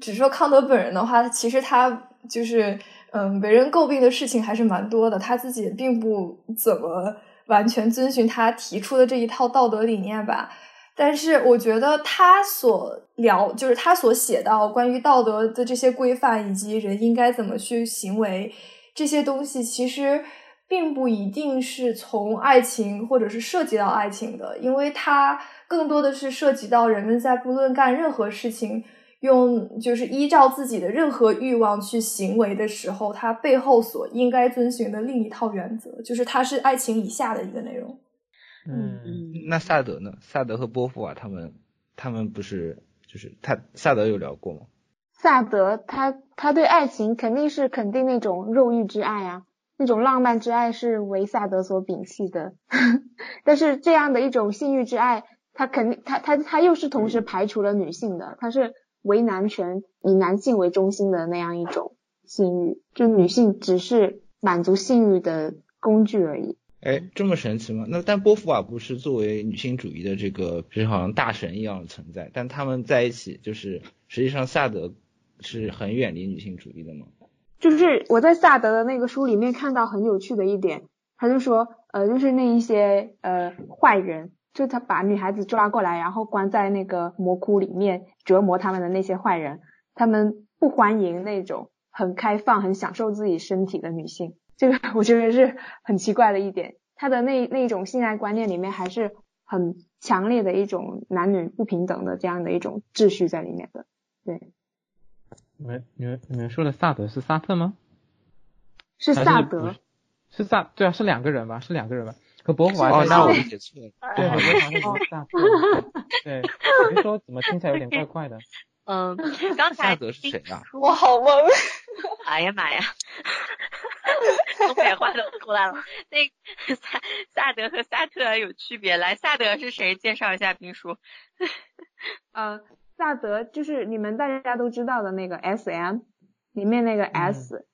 只说康德本人的话，其实他就是。嗯，为人诟病的事情还是蛮多的。他自己并不怎么完全遵循他提出的这一套道德理念吧。但是我觉得他所聊，就是他所写到关于道德的这些规范，以及人应该怎么去行为这些东西，其实并不一定是从爱情或者是涉及到爱情的，因为它更多的是涉及到人们在不论干任何事情。用就是依照自己的任何欲望去行为的时候，它背后所应该遵循的另一套原则，就是它是爱情以下的一个内容。嗯，那萨德呢？萨德和波伏娃他们，他们不是就是他萨德有聊过吗？萨德他他对爱情肯定是肯定那种肉欲之爱啊，那种浪漫之爱是为萨德所摒弃的。但是这样的一种性欲之爱，他肯定他他他又是同时排除了女性的，他是。为男权，以男性为中心的那样一种性欲，就女性只是满足性欲的工具而已。哎，这么神奇吗？那但波伏娃不是作为女性主义的这个，就是好像大神一样的存在，但他们在一起，就是实际上萨德是很远离女性主义的吗？就是我在萨德的那个书里面看到很有趣的一点，他就说，呃，就是那一些呃坏人。就他把女孩子抓过来，然后关在那个魔窟里面折磨他们的那些坏人，他们不欢迎那种很开放、很享受自己身体的女性。这个我觉得是很奇怪的一点。他的那那种性爱观念里面还是很强烈的一种男女不平等的这样的一种秩序在里面的。对，你们你们你们说的萨德是萨特吗？是萨德，是萨对啊，是两个人吧？是两个人吧？和伯父哦，那我理解错了。对，和伯父是萨特。对，你说怎么听起来有点怪怪的。嗯，刚才萨德是谁啊？我好懵。哎呀妈呀！东北话都出来了。那萨萨德和萨特有区别，来，萨德是谁？介绍一下兵书。呃，萨德就是你们大家都知道的那个 S M 里面那个 S，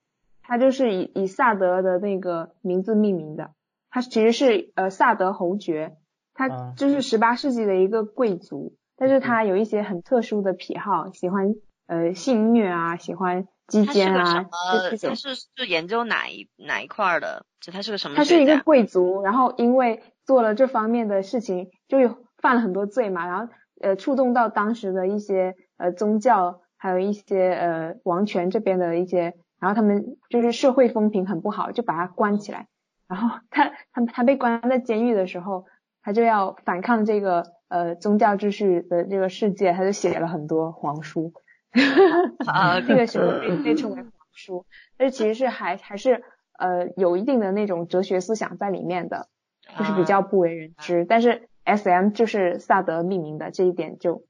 他就是以以萨德的那个名字命名的。他其实是呃萨德侯爵，他就是十八世纪的一个贵族，但是他有一些很特殊的癖好，喜欢呃性虐啊，喜欢鸡奸啊。他是是研究哪一哪一块的？就他是个什么？他是一个贵族，然后因为做了这方面的事情，就有犯了很多罪嘛，然后呃触动到当时的一些呃宗教，还有一些呃王权这边的一些，然后他们就是社会风评很不好，就把他关起来。然后他他他被关在监狱的时候，他就要反抗这个呃宗教秩序的这个世界，他就写了很多黄书，啊，这个时候被被称为黄书，但是其实是还还是呃有一定的那种哲学思想在里面的，就是比较不为人知。但是 S M 就是萨德命名的这一点就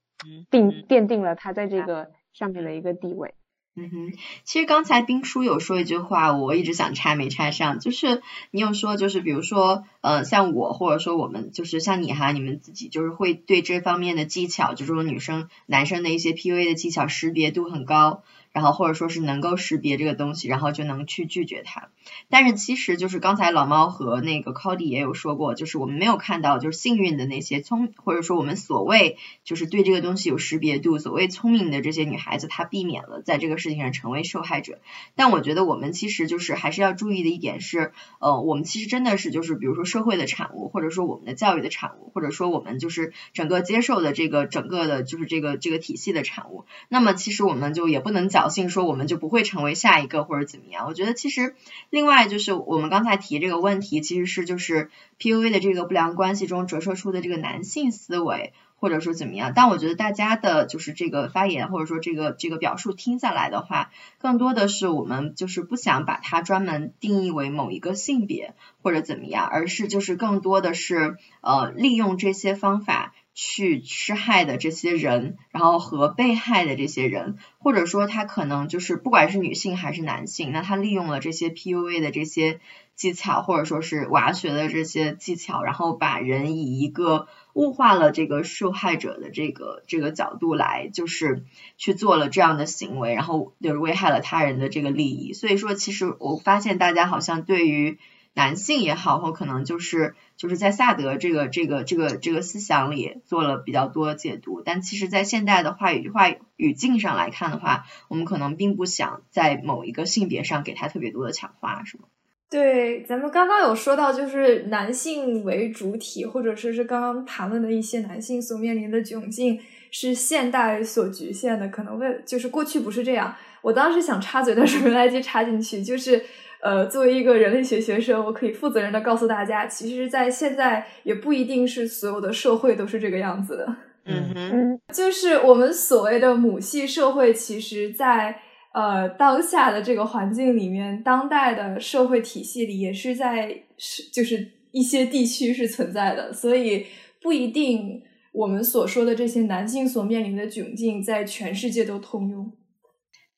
定奠定了他在这个上面的一个地位。嗯哼，其实刚才冰叔有说一句话，我一直想插没插上，就是你有说，就是比如说，呃，像我或者说我们，就是像你哈，你们自己就是会对这方面的技巧，就是说女生、男生的一些 PUA 的技巧识别度很高。然后或者说是能够识别这个东西，然后就能去拒绝它。但是其实就是刚才老猫和那个 Cody 也有说过，就是我们没有看到就是幸运的那些聪，或者说我们所谓就是对这个东西有识别度、所谓聪明的这些女孩子，她避免了在这个事情上成为受害者。但我觉得我们其实就是还是要注意的一点是，呃，我们其实真的是就是比如说社会的产物，或者说我们的教育的产物，或者说我们就是整个接受的这个整个的就是这个这个体系的产物。那么其实我们就也不能讲。侥幸说我们就不会成为下一个或者怎么样？我觉得其实另外就是我们刚才提这个问题，其实是就是 PUA 的这个不良关系中折射出的这个男性思维。或者说怎么样。但我觉得大家的就是这个发言或者说这个这个表述听下来的话，更多的是我们就是不想把它专门定义为某一个性别或者怎么样，而是就是更多的是呃利用这些方法。去施害的这些人，然后和被害的这些人，或者说他可能就是不管是女性还是男性，那他利用了这些 PUA 的这些技巧，或者说是娃学的这些技巧，然后把人以一个物化了这个受害者的这个这个角度来，就是去做了这样的行为，然后就是危害了他人的这个利益。所以说，其实我发现大家好像对于。男性也好，或可能就是就是在萨德这个这个这个这个思想里做了比较多解读，但其实，在现代的话语话语境上来看的话，我们可能并不想在某一个性别上给他特别多的强化，是吗？对，咱们刚刚有说到，就是男性为主体，或者说是刚刚谈论的一些男性所面临的窘境是现代所局限的，可能为就是过去不是这样。我当时想插嘴的时候，没来得及插进去，就是。呃，作为一个人类学学生，我可以负责任的告诉大家，其实，在现在也不一定是所有的社会都是这个样子的。嗯哼，就是我们所谓的母系社会，其实，在呃当下的这个环境里面，当代的社会体系里，也是在是就是一些地区是存在的，所以不一定我们所说的这些男性所面临的窘境，在全世界都通用。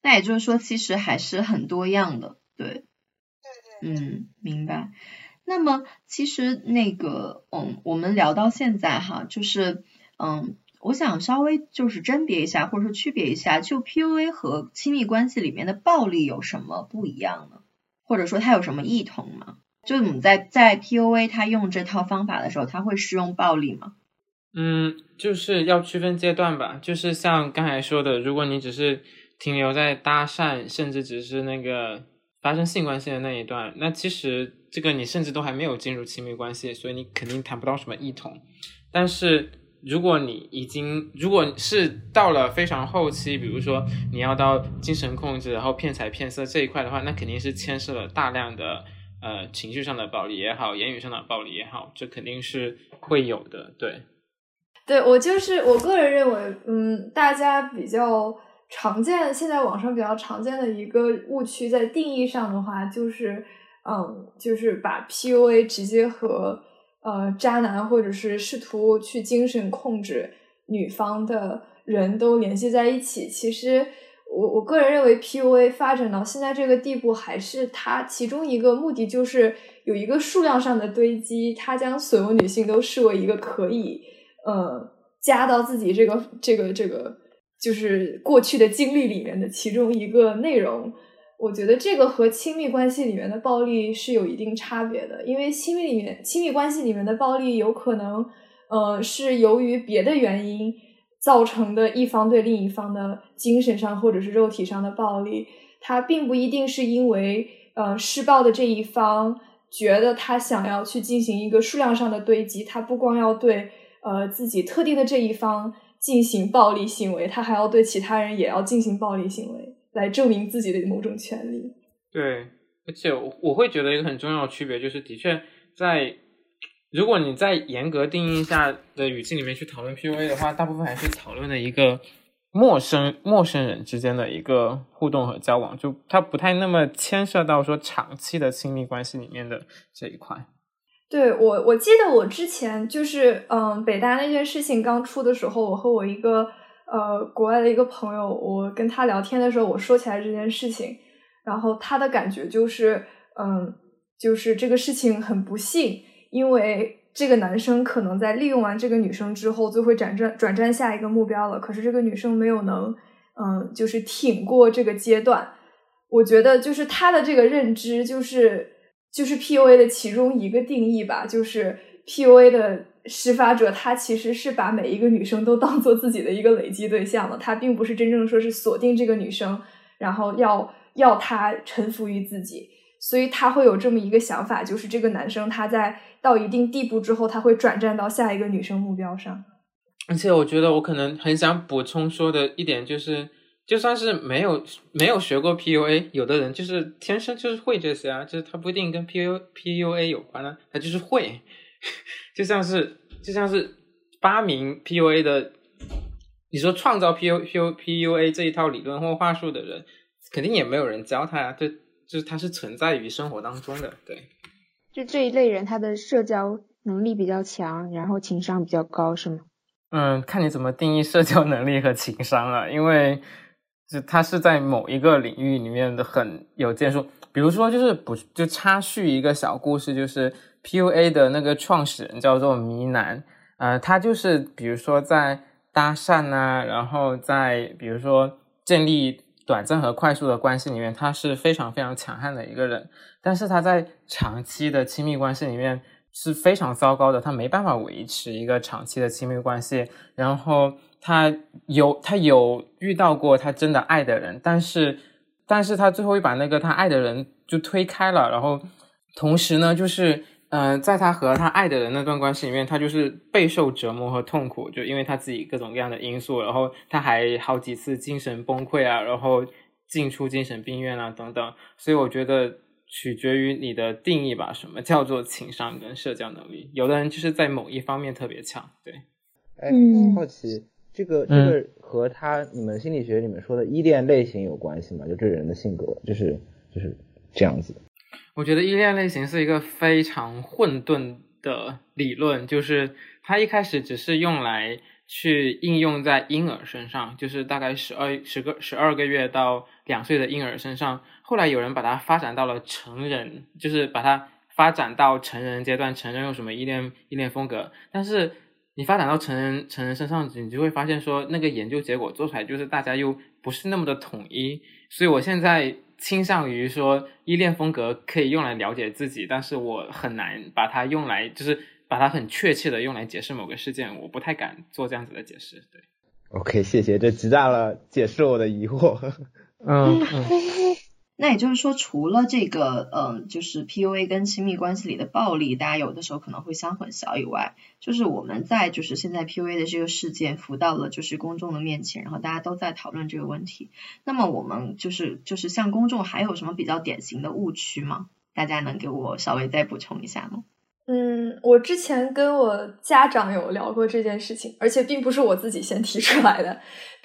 那也就是说，其实还是很多样的，对。嗯，明白。那么其实那个，嗯，我们聊到现在哈，就是，嗯，我想稍微就是甄别一下，或者说区别一下，就 PUA 和亲密关系里面的暴力有什么不一样呢？或者说它有什么异同吗？就我们在在 PUA 他用这套方法的时候，他会使用暴力吗？嗯，就是要区分阶段吧。就是像刚才说的，如果你只是停留在搭讪，甚至只是那个。发生性关系的那一段，那其实这个你甚至都还没有进入亲密关系，所以你肯定谈不到什么异同。但是如果你已经，如果是到了非常后期，比如说你要到精神控制，然后骗财骗色这一块的话，那肯定是牵涉了大量的呃情绪上的暴力也好，言语上的暴力也好，这肯定是会有的。对，对我就是我个人认为，嗯，大家比较。常见现在网上比较常见的一个误区，在定义上的话，就是，嗯，就是把 PUA 直接和呃渣男或者是试图去精神控制女方的人都联系在一起。其实，我我个人认为，PUA 发展到现在这个地步，还是它其中一个目的就是有一个数量上的堆积，它将所有女性都视为一个可以呃加到自己这个这个这个。就是过去的经历里面的其中一个内容，我觉得这个和亲密关系里面的暴力是有一定差别的，因为亲密里面亲密关系里面的暴力有可能，呃，是由于别的原因造成的一方对另一方的精神上或者是肉体上的暴力，它并不一定是因为呃施暴的这一方觉得他想要去进行一个数量上的堆积，他不光要对呃自己特定的这一方。进行暴力行为，他还要对其他人也要进行暴力行为，来证明自己的某种权利。对，而且我我会觉得一个很重要的区别就是，的确在如果你在严格定义下的语境里面去讨论 PUA 的话，大部分还是讨论的一个陌生陌生人之间的一个互动和交往，就它不太那么牵涉到说长期的亲密关系里面的这一块。对我，我记得我之前就是，嗯，北大那件事情刚出的时候，我和我一个呃国外的一个朋友，我跟他聊天的时候，我说起来这件事情，然后他的感觉就是，嗯，就是这个事情很不幸，因为这个男生可能在利用完这个女生之后，就会转战转战下一个目标了，可是这个女生没有能，嗯，就是挺过这个阶段。我觉得就是他的这个认知就是。就是 PUA 的其中一个定义吧，就是 PUA 的施发者，他其实是把每一个女生都当做自己的一个累积对象了，他并不是真正说是锁定这个女生，然后要要她臣服于自己，所以他会有这么一个想法，就是这个男生他在到一定地步之后，他会转战到下一个女生目标上。而且我觉得我可能很想补充说的一点就是。就算是没有没有学过 PUA，有的人就是天生就是会这些啊，就是他不一定跟 PU PUA 有关啊，他就是会，就像是就像是发明 PUA 的，你说创造 P U P U P U A 这一套理论或话术的人，肯定也没有人教他呀，这就是他是存在于生活当中的，对。就这一类人，他的社交能力比较强，然后情商比较高，是吗？嗯，看你怎么定义社交能力和情商了，因为就他是在某一个领域里面的很有建树。比如说，就是不就插叙一个小故事，就是 PUA 的那个创始人叫做迷男，呃，他就是比如说在搭讪啊，然后在比如说建立短暂和快速的关系里面，他是非常非常强悍的一个人，但是他在长期的亲密关系里面是非常糟糕的，他没办法维持一个长期的亲密关系，然后他有他有遇到过他真的爱的人，但是。但是他最后又把那个他爱的人就推开了，然后同时呢，就是嗯，在他和他爱的人那段关系里面，他就是备受折磨和痛苦，就因为他自己各种各样的因素，然后他还好几次精神崩溃啊，然后进出精神病院啊等等。所以我觉得取决于你的定义吧，什么叫做情商跟社交能力？有的人就是在某一方面特别强，对。哎，好奇。这个这个和他你们心理学里面说的依恋类型有关系吗？就这人的性格就是就是这样子。我觉得依恋类型是一个非常混沌的理论，就是它一开始只是用来去应用在婴儿身上，就是大概十二十个十二个月到两岁的婴儿身上。后来有人把它发展到了成人，就是把它发展到成人阶段，成人有什么依恋依恋风格，但是。你发展到成人成人身上，你就会发现说，那个研究结果做出来就是大家又不是那么的统一，所以我现在倾向于说，依恋风格可以用来了解自己，但是我很难把它用来，就是把它很确切的用来解释某个事件，我不太敢做这样子的解释。对，OK，谢谢，这极大了解释我的疑惑。嗯嗯。那也就是说，除了这个，嗯，就是 PUA 跟亲密关系里的暴力，大家有的时候可能会相混淆以外，就是我们在就是现在 PUA 的这个事件浮到了就是公众的面前，然后大家都在讨论这个问题。那么我们就是就是像公众还有什么比较典型的误区吗？大家能给我稍微再补充一下吗？嗯，我之前跟我家长有聊过这件事情，而且并不是我自己先提出来的。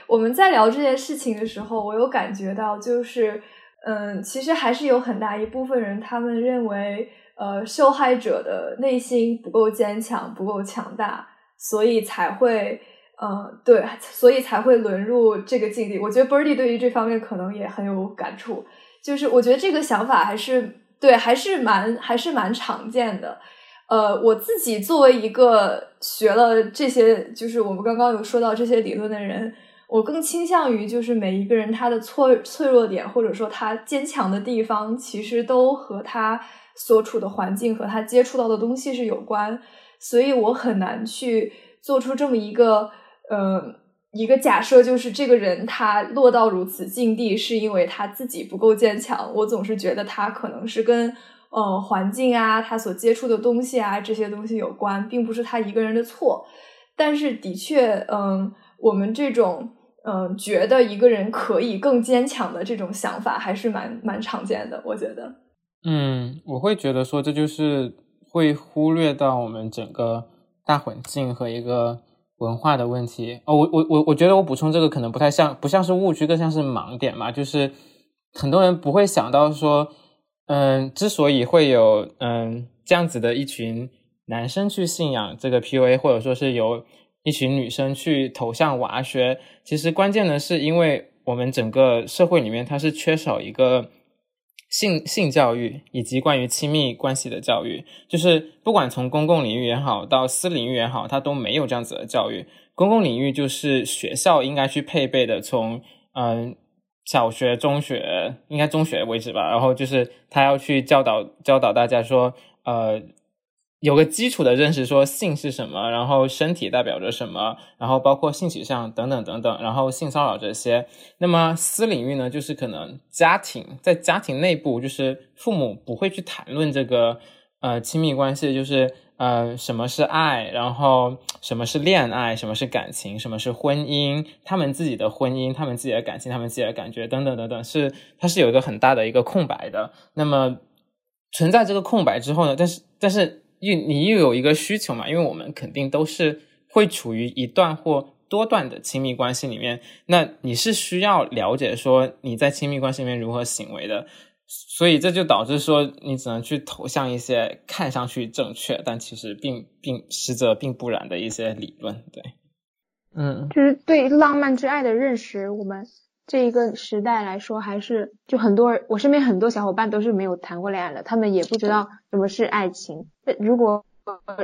我们在聊这件事情的时候，我有感觉到就是。嗯，其实还是有很大一部分人，他们认为，呃，受害者的内心不够坚强，不够强大，所以才会，呃，对，所以才会沦入这个境地。我觉得 Birdy 对于这方面可能也很有感触，就是我觉得这个想法还是对，还是蛮还是蛮常见的。呃，我自己作为一个学了这些，就是我们刚刚有说到这些理论的人。我更倾向于，就是每一个人他的脆脆弱点，或者说他坚强的地方，其实都和他所处的环境和他接触到的东西是有关。所以我很难去做出这么一个，呃，一个假设，就是这个人他落到如此境地，是因为他自己不够坚强。我总是觉得他可能是跟，呃，环境啊，他所接触的东西啊这些东西有关，并不是他一个人的错。但是的确，嗯，我们这种。嗯，觉得一个人可以更坚强的这种想法还是蛮蛮常见的，我觉得。嗯，我会觉得说这就是会忽略到我们整个大环境和一个文化的问题。哦，我我我我觉得我补充这个可能不太像，不像是误区，更像是盲点嘛。就是很多人不会想到说，嗯，之所以会有嗯这样子的一群男生去信仰这个 PUA，或者说是由。一群女生去投向娃学，其实关键的是，因为我们整个社会里面，它是缺少一个性性教育以及关于亲密关系的教育。就是不管从公共领域也好，到私领域也好，它都没有这样子的教育。公共领域就是学校应该去配备的，从嗯小学、中学，应该中学为止吧。然后就是他要去教导教导大家说，呃。有个基础的认识，说性是什么，然后身体代表着什么，然后包括性取向等等等等，然后性骚扰这些。那么私领域呢，就是可能家庭在家庭内部，就是父母不会去谈论这个呃亲密关系，就是呃什么是爱，然后什么是恋爱，什么是感情，什么是婚姻，他们自己的婚姻，他们自己的感情，他们自己的感觉等等等等，是它是有一个很大的一个空白的。那么存在这个空白之后呢，但是但是。又你又有一个需求嘛？因为我们肯定都是会处于一段或多段的亲密关系里面，那你是需要了解说你在亲密关系里面如何行为的。所以这就导致说，你只能去投向一些看上去正确，但其实并并实则并不然的一些理论。对，嗯，就是对浪漫之爱的认识，我们这一个时代来说，还是就很多我身边很多小伙伴都是没有谈过恋爱的，他们也不知道什么是爱情。如果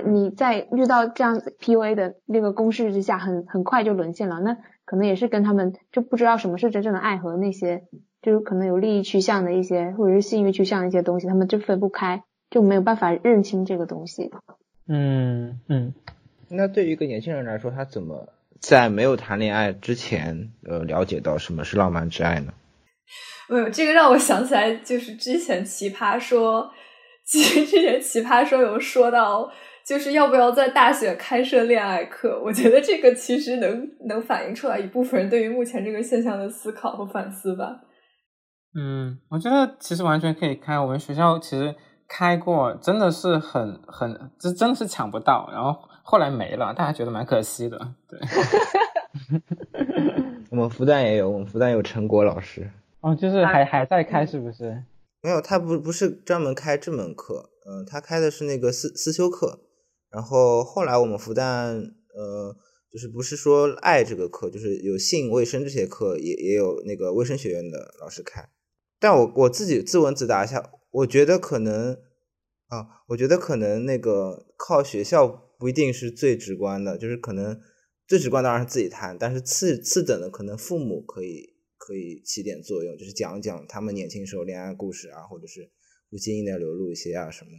你在遇到这样 PUA 的那个攻势之下，很很快就沦陷了，那可能也是跟他们就不知道什么是真正的爱和那些。就是可能有利益趋向的一些，或者是性欲趋向的一些东西，他们就分不开，就没有办法认清这个东西。嗯嗯。那对于一个年轻人来说，他怎么在没有谈恋爱之前，呃，了解到什么是浪漫之爱呢？没有，这个让我想起来，就是之前奇葩说，其实之前奇葩说有说到，就是要不要在大学开设恋爱课？我觉得这个其实能能反映出来一部分人对于目前这个现象的思考和反思吧。嗯，我觉得其实完全可以开。我们学校其实开过，真的是很很，这真的是抢不到。然后后来没了，大家觉得蛮可惜的。对，我们复旦也有，我们复旦有陈果老师。哦，就是还还在开，是不是？没有，他不不是专门开这门课，嗯，他开的是那个思思修课。然后后来我们复旦，呃，就是不是说爱这个课，就是有性卫生这些课，也也有那个卫生学院的老师开。但我我自己自问自答一下，我觉得可能啊，我觉得可能那个靠学校不一定是最直观的，就是可能最直观当然是自己谈，但是次次等的可能父母可以可以起点作用，就是讲讲他们年轻时候恋爱故事啊，或者是不经意的流露一些啊什么。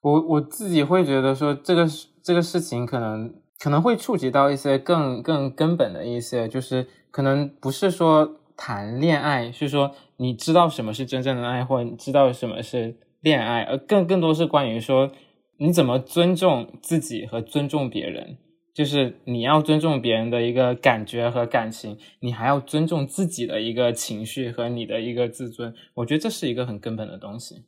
我我自己会觉得说这个这个事情可能可能会触及到一些更更根本的一些，就是可能不是说。谈恋爱是说你知道什么是真正的爱，或者你知道什么是恋爱，而更更多是关于说你怎么尊重自己和尊重别人，就是你要尊重别人的一个感觉和感情，你还要尊重自己的一个情绪和你的一个自尊。我觉得这是一个很根本的东西。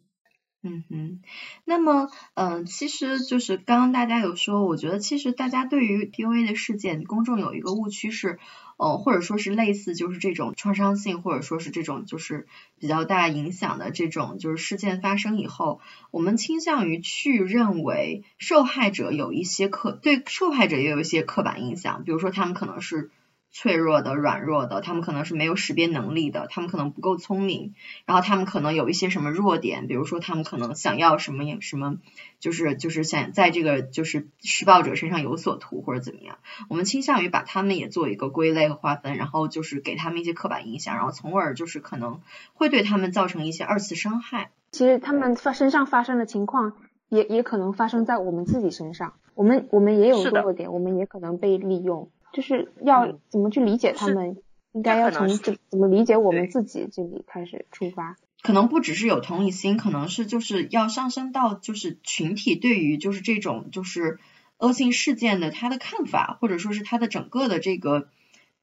嗯哼，那么嗯，其实就是刚刚大家有说，我觉得其实大家对于 PUA 的事件，公众有一个误区是。呃，或者说是类似，就是这种创伤性，或者说是这种就是比较大影响的这种就是事件发生以后，我们倾向于去认为受害者有一些刻对受害者也有一些刻板印象，比如说他们可能是。脆弱的、软弱的，他们可能是没有识别能力的，他们可能不够聪明，然后他们可能有一些什么弱点，比如说他们可能想要什么什么，就是就是想在这个就是施暴者身上有所图或者怎么样，我们倾向于把他们也做一个归类和划分，然后就是给他们一些刻板印象，然后从而就是可能会对他们造成一些二次伤害。其实他们发身上发生的情况，也也可能发生在我们自己身上，我们我们也有弱点，我们也可能被利用。就是要怎么去理解他们，应该要从怎怎么理解我们自己这里开始出发。可能不只是有同理心，可能是就是要上升到就是群体对于就是这种就是恶性事件的他的看法，或者说是他的整个的这个，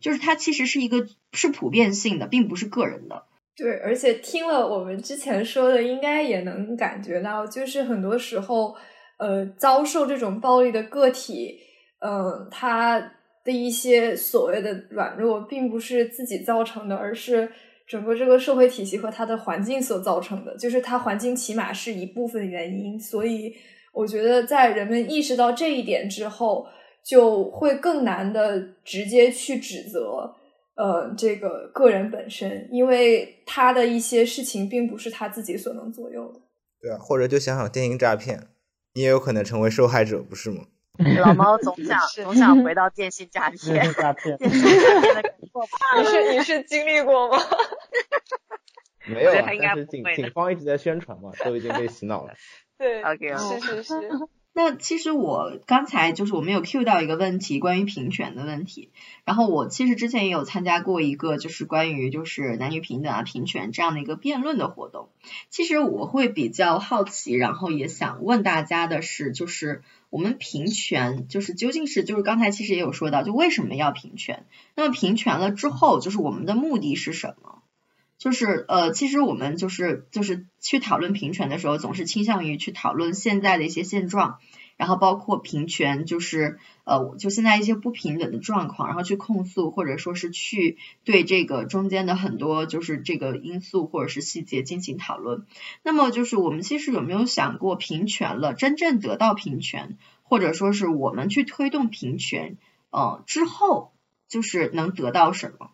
就是它其实是一个是普遍性的，并不是个人的。对，而且听了我们之前说的，应该也能感觉到，就是很多时候，呃，遭受这种暴力的个体，嗯，他。的一些所谓的软弱，并不是自己造成的，而是整个这个社会体系和它的环境所造成的。就是它环境起码是一部分原因，所以我觉得在人们意识到这一点之后，就会更难的直接去指责呃这个个人本身，因为他的一些事情并不是他自己所能左右的。对啊，或者就想想电信诈骗，你也有可能成为受害者，不是吗？老猫总想 总想回到电信诈骗，电信诈骗，电信诈骗的感受。你是你是经历过吗？没有，但是警警方一直在宣传嘛，都已经被洗脑了。对，OK，是是是。那其实我刚才就是我没有 Q 到一个问题，关于平权的问题。然后我其实之前也有参加过一个就是关于就是男女平等啊平权这样的一个辩论的活动。其实我会比较好奇，然后也想问大家的是，就是我们平权就是究竟是就是刚才其实也有说到，就为什么要平权？那么平权了之后，就是我们的目的是什么？就是呃，其实我们就是就是去讨论平权的时候，总是倾向于去讨论现在的一些现状。然后包括平权，就是呃，就现在一些不平等的状况，然后去控诉或者说是去对这个中间的很多就是这个因素或者是细节进行讨论。那么就是我们其实有没有想过，平权了，真正得到平权，或者说是我们去推动平权，呃之后就是能得到什么？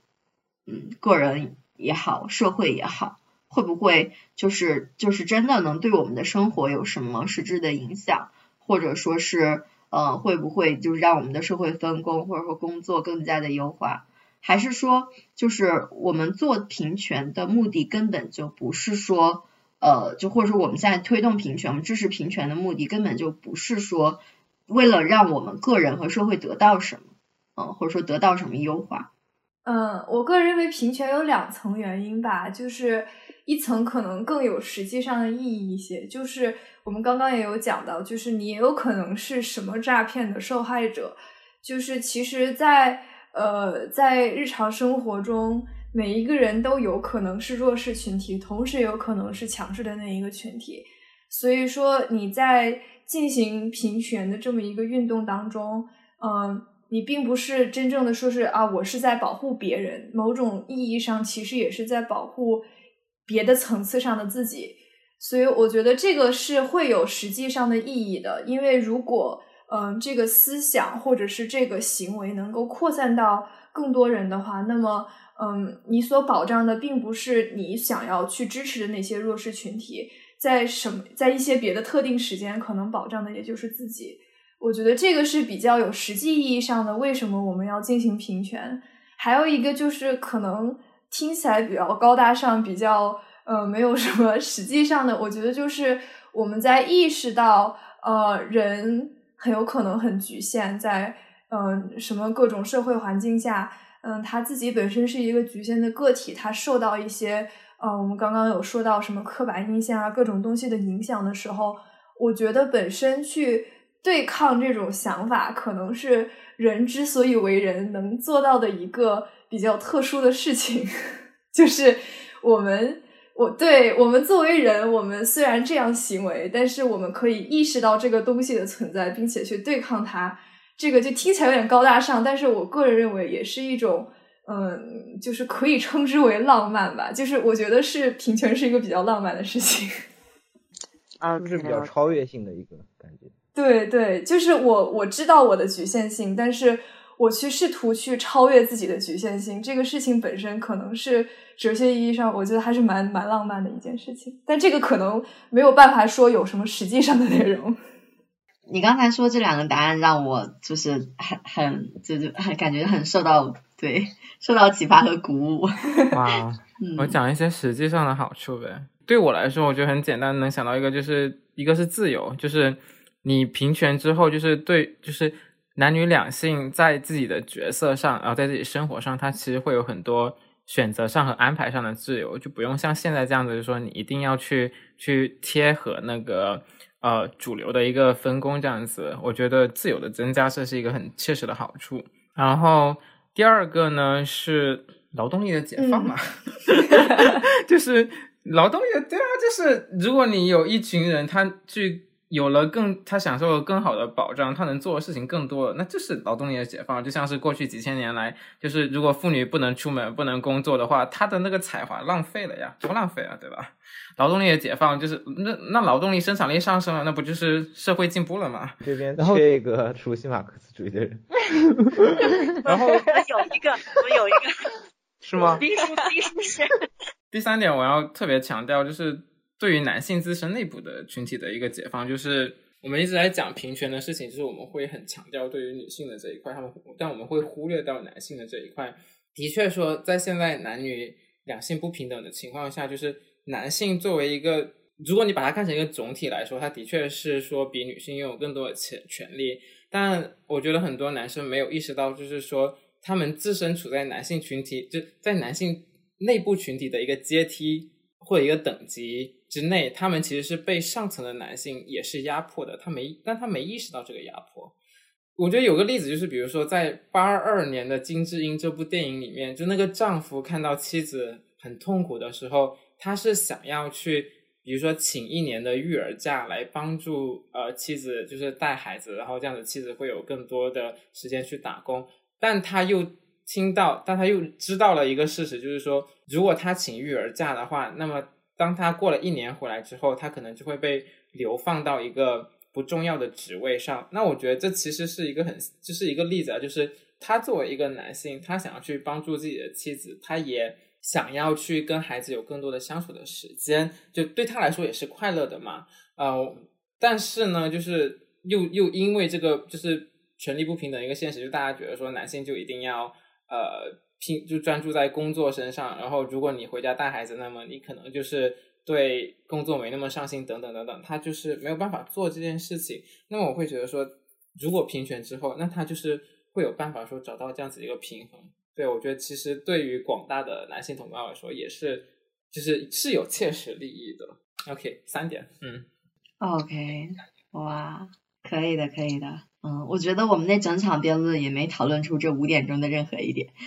嗯，个人也好，社会也好。会不会就是就是真的能对我们的生活有什么实质的影响，或者说是呃会不会就是让我们的社会分工或者说工作更加的优化？还是说就是我们做平权的目的根本就不是说呃就或者说我们现在推动平权，我们支持平权的目的根本就不是说为了让我们个人和社会得到什么，嗯或者说得到什么优化？嗯，我个人认为平权有两层原因吧，就是。一层可能更有实际上的意义一些，就是我们刚刚也有讲到，就是你也有可能是什么诈骗的受害者，就是其实，在呃在日常生活中，每一个人都有可能是弱势群体，同时有可能是强势的那一个群体。所以说你在进行平权的这么一个运动当中，嗯，你并不是真正的说是啊，我是在保护别人，某种意义上其实也是在保护。别的层次上的自己，所以我觉得这个是会有实际上的意义的。因为如果嗯这个思想或者是这个行为能够扩散到更多人的话，那么嗯你所保障的并不是你想要去支持的那些弱势群体，在什么在一些别的特定时间可能保障的也就是自己。我觉得这个是比较有实际意义上的。为什么我们要进行平权？还有一个就是可能。听起来比较高大上，比较呃没有什么实际上的。我觉得就是我们在意识到，呃，人很有可能很局限在嗯什么各种社会环境下，嗯他自己本身是一个局限的个体，他受到一些呃我们刚刚有说到什么刻板印象啊各种东西的影响的时候，我觉得本身去对抗这种想法，可能是人之所以为人能做到的一个。比较特殊的事情，就是我们，我对我们作为人，我们虽然这样行为，但是我们可以意识到这个东西的存在，并且去对抗它。这个就听起来有点高大上，但是我个人认为也是一种，嗯，就是可以称之为浪漫吧。就是我觉得是平权是一个比较浪漫的事情，啊，是比较超越性的一个感觉。对对，就是我我知道我的局限性，但是。我去试图去超越自己的局限性，这个事情本身可能是哲学意义上，我觉得还是蛮蛮浪漫的一件事情。但这个可能没有办法说有什么实际上的内容。你刚才说这两个答案让我就是很很就是很感觉很受到对受到启发和鼓舞。哇，我讲一些实际上的好处呗。对我来说，我觉得很简单，能想到一个就是一个是自由，就是你平权之后，就是对就是。男女两性在自己的角色上，然后在自己生活上，他其实会有很多选择上和安排上的自由，就不用像现在这样子，就说你一定要去去贴合那个呃主流的一个分工这样子。我觉得自由的增加，这是一个很切实的好处。然后第二个呢是劳动力的解放嘛，就是劳动力，对啊，就是如果你有一群人，他去。有了更，他享受了更好的保障，他能做的事情更多了，那就是劳动力的解放。就像是过去几千年来，就是如果妇女不能出门、不能工作的话，她的那个才华浪费了呀，多浪费啊，对吧？劳动力的解放就是那那劳动力生产力上升了，那不就是社会进步了吗？这边缺一个熟悉马克思主义的人。然后我有一个，我有一个，是吗？第三点，我要特别强调就是。对于男性自身内部的群体的一个解放，就是我们一直在讲平权的事情，就是我们会很强调对于女性的这一块，他们但我们会忽略到男性的这一块。的确说，在现在男女两性不平等的情况下，就是男性作为一个，如果你把它看成一个总体来说，他的确是说比女性拥有更多的权权利。但我觉得很多男生没有意识到，就是说他们自身处在男性群体，就在男性内部群体的一个阶梯或一个等级。之内，他们其实是被上层的男性也是压迫的，他没，但他没意识到这个压迫。我觉得有个例子就是，比如说在八二年的金智英这部电影里面，就那个丈夫看到妻子很痛苦的时候，他是想要去比如说请一年的育儿假来帮助呃妻子就是带孩子，然后这样子妻子会有更多的时间去打工。但他又听到，但他又知道了一个事实，就是说，如果他请育儿假的话，那么当他过了一年回来之后，他可能就会被流放到一个不重要的职位上。那我觉得这其实是一个很，就是一个例子啊，就是他作为一个男性，他想要去帮助自己的妻子，他也想要去跟孩子有更多的相处的时间，就对他来说也是快乐的嘛。呃，但是呢，就是又又因为这个就是权力不平等一个现实，就大家觉得说男性就一定要呃拼就专注在工作身上，然后如果你回家带孩子，那么你可能就是对工作没那么上心，等等等等，他就是没有办法做这件事情。那么我会觉得说，如果平权之后，那他就是会有办法说找到这样子一个平衡。对我觉得其实对于广大的男性同胞来说，也是就是是有切实利益的。OK，三点，嗯 OK，哇，可以的，可以的。嗯，我觉得我们那整场辩论也没讨论出这五点中的任何一点。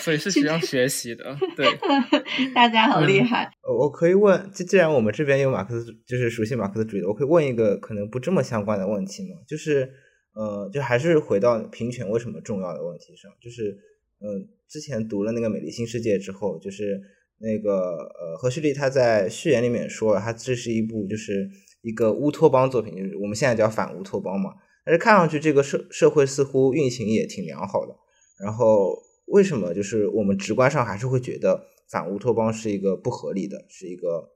所以是需要学习的。对，大家好厉害。呃我可以问，既既然我们这边有马克思，就是熟悉马克思主义的，我可以问一个可能不这么相关的问题吗？就是，呃，就还是回到平权为什么重要的问题上，就是，嗯、之前读了那个《美丽新世界》之后，就是那个呃，何旭丽他在序言里面说了，他这是一部就是一个乌托邦作品，就是我们现在叫反乌托邦嘛。但是看上去这个社社会似乎运行也挺良好的，然后为什么就是我们直观上还是会觉得反乌托邦是一个不合理的，是一个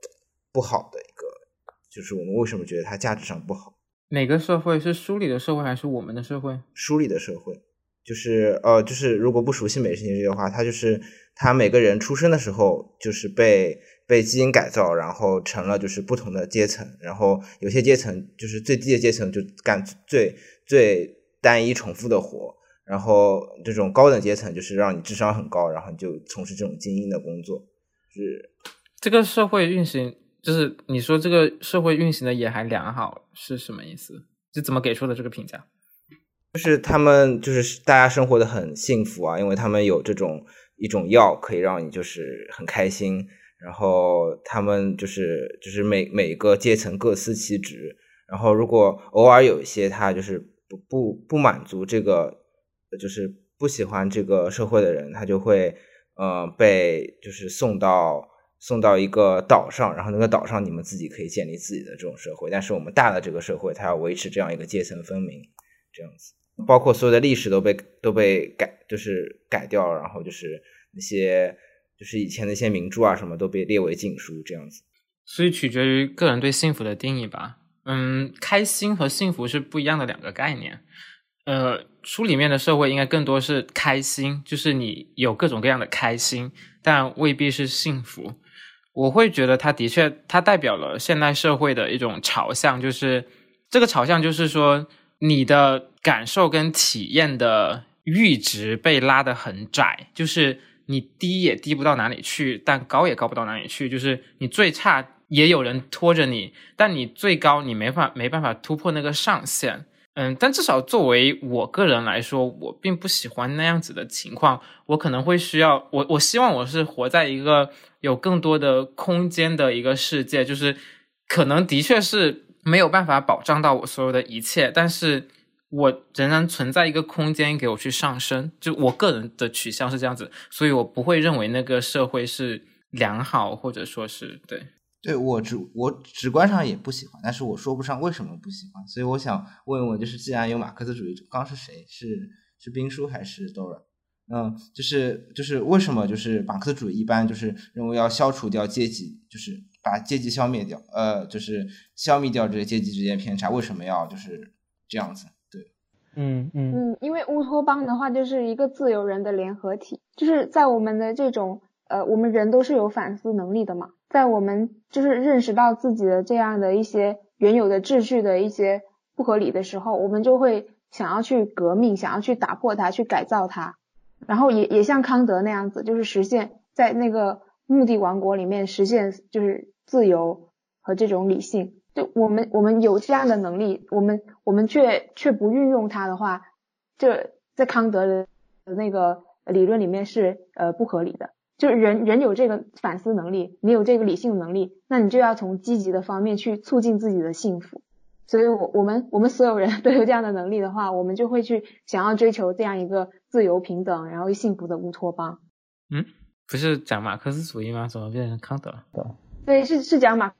不好的一个，就是我们为什么觉得它价值上不好？哪个社会是书里的社会还是我们的社会？书里的社会，就是呃，就是如果不熟悉美式形式的话，它就是他每个人出生的时候就是被被基因改造，然后成了就是不同的阶层，然后有些阶层就是最低的阶层就干最最单一重复的活，然后这种高等阶层就是让你智商很高，然后就从事这种精英的工作，是这个社会运行，就是你说这个社会运行的也还良好，是什么意思？是怎么给出的这个评价？就是他们就是大家生活的很幸福啊，因为他们有这种一种药可以让你就是很开心，然后他们就是就是每每个阶层各司其职，然后如果偶尔有一些他就是不不不满足这个，就是不喜欢这个社会的人，他就会呃被就是送到送到一个岛上，然后那个岛上你们自己可以建立自己的这种社会，但是我们大的这个社会，它要维持这样一个阶层分明，这样子。包括所有的历史都被都被改，就是改掉，然后就是那些就是以前那些名著啊什么都被列为禁书这样子。所以取决于个人对幸福的定义吧。嗯，开心和幸福是不一样的两个概念。呃，书里面的社会应该更多是开心，就是你有各种各样的开心，但未必是幸福。我会觉得它的确，它代表了现代社会的一种朝向，就是这个朝向就是说，你的感受跟体验的阈值被拉得很窄，就是你低也低不到哪里去，但高也高不到哪里去，就是你最差也有人拖着你，但你最高你没法没办法突破那个上限。嗯，但至少作为我个人来说，我并不喜欢那样子的情况。我可能会需要我，我希望我是活在一个有更多的空间的一个世界，就是可能的确是没有办法保障到我所有的一切，但是我仍然存在一个空间给我去上升。就我个人的取向是这样子，所以我不会认为那个社会是良好，或者说是对。对我直我直观上也不喜欢，但是我说不上为什么不喜欢，所以我想问问，就是既然有马克思主义者，刚是谁？是是兵叔还是 Dora？嗯，就是就是为什么就是马克思主义一般就是认为要消除掉阶级，就是把阶级消灭掉，呃，就是消灭掉这个阶级之间偏差，为什么要就是这样子？嗯嗯嗯，因为乌托邦的话就是一个自由人的联合体，就是在我们的这种呃，我们人都是有反思能力的嘛，在我们就是认识到自己的这样的一些原有的秩序的一些不合理的时候，我们就会想要去革命，想要去打破它，去改造它，然后也也像康德那样子，就是实现在那个目的王国里面实现就是自由和这种理性。就我们我们有这样的能力，我们我们却却不运用它的话，这在康德的那个理论里面是呃不合理的。就是人人有这个反思能力，你有这个理性能力，那你就要从积极的方面去促进自己的幸福。所以，我我们我们所有人都有这样的能力的话，我们就会去想要追求这样一个自由平等，然后幸福的乌托邦。嗯，不是讲马克思主义吗？怎么变成康德了？对，是是讲马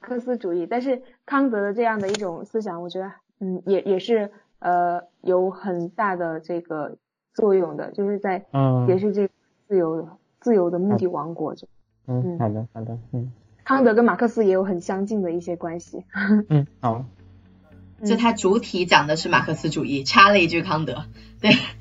克思主义，但是康德的这样的一种思想，我觉得，嗯，也也是呃有很大的这个作用的，就是在，嗯，也是这自由自由的目的王国中。嗯，好的好的，嗯，康德跟马克思也有很相近的一些关系。嗯，好。就它主体讲的是马克思主义，插了一句康德，对。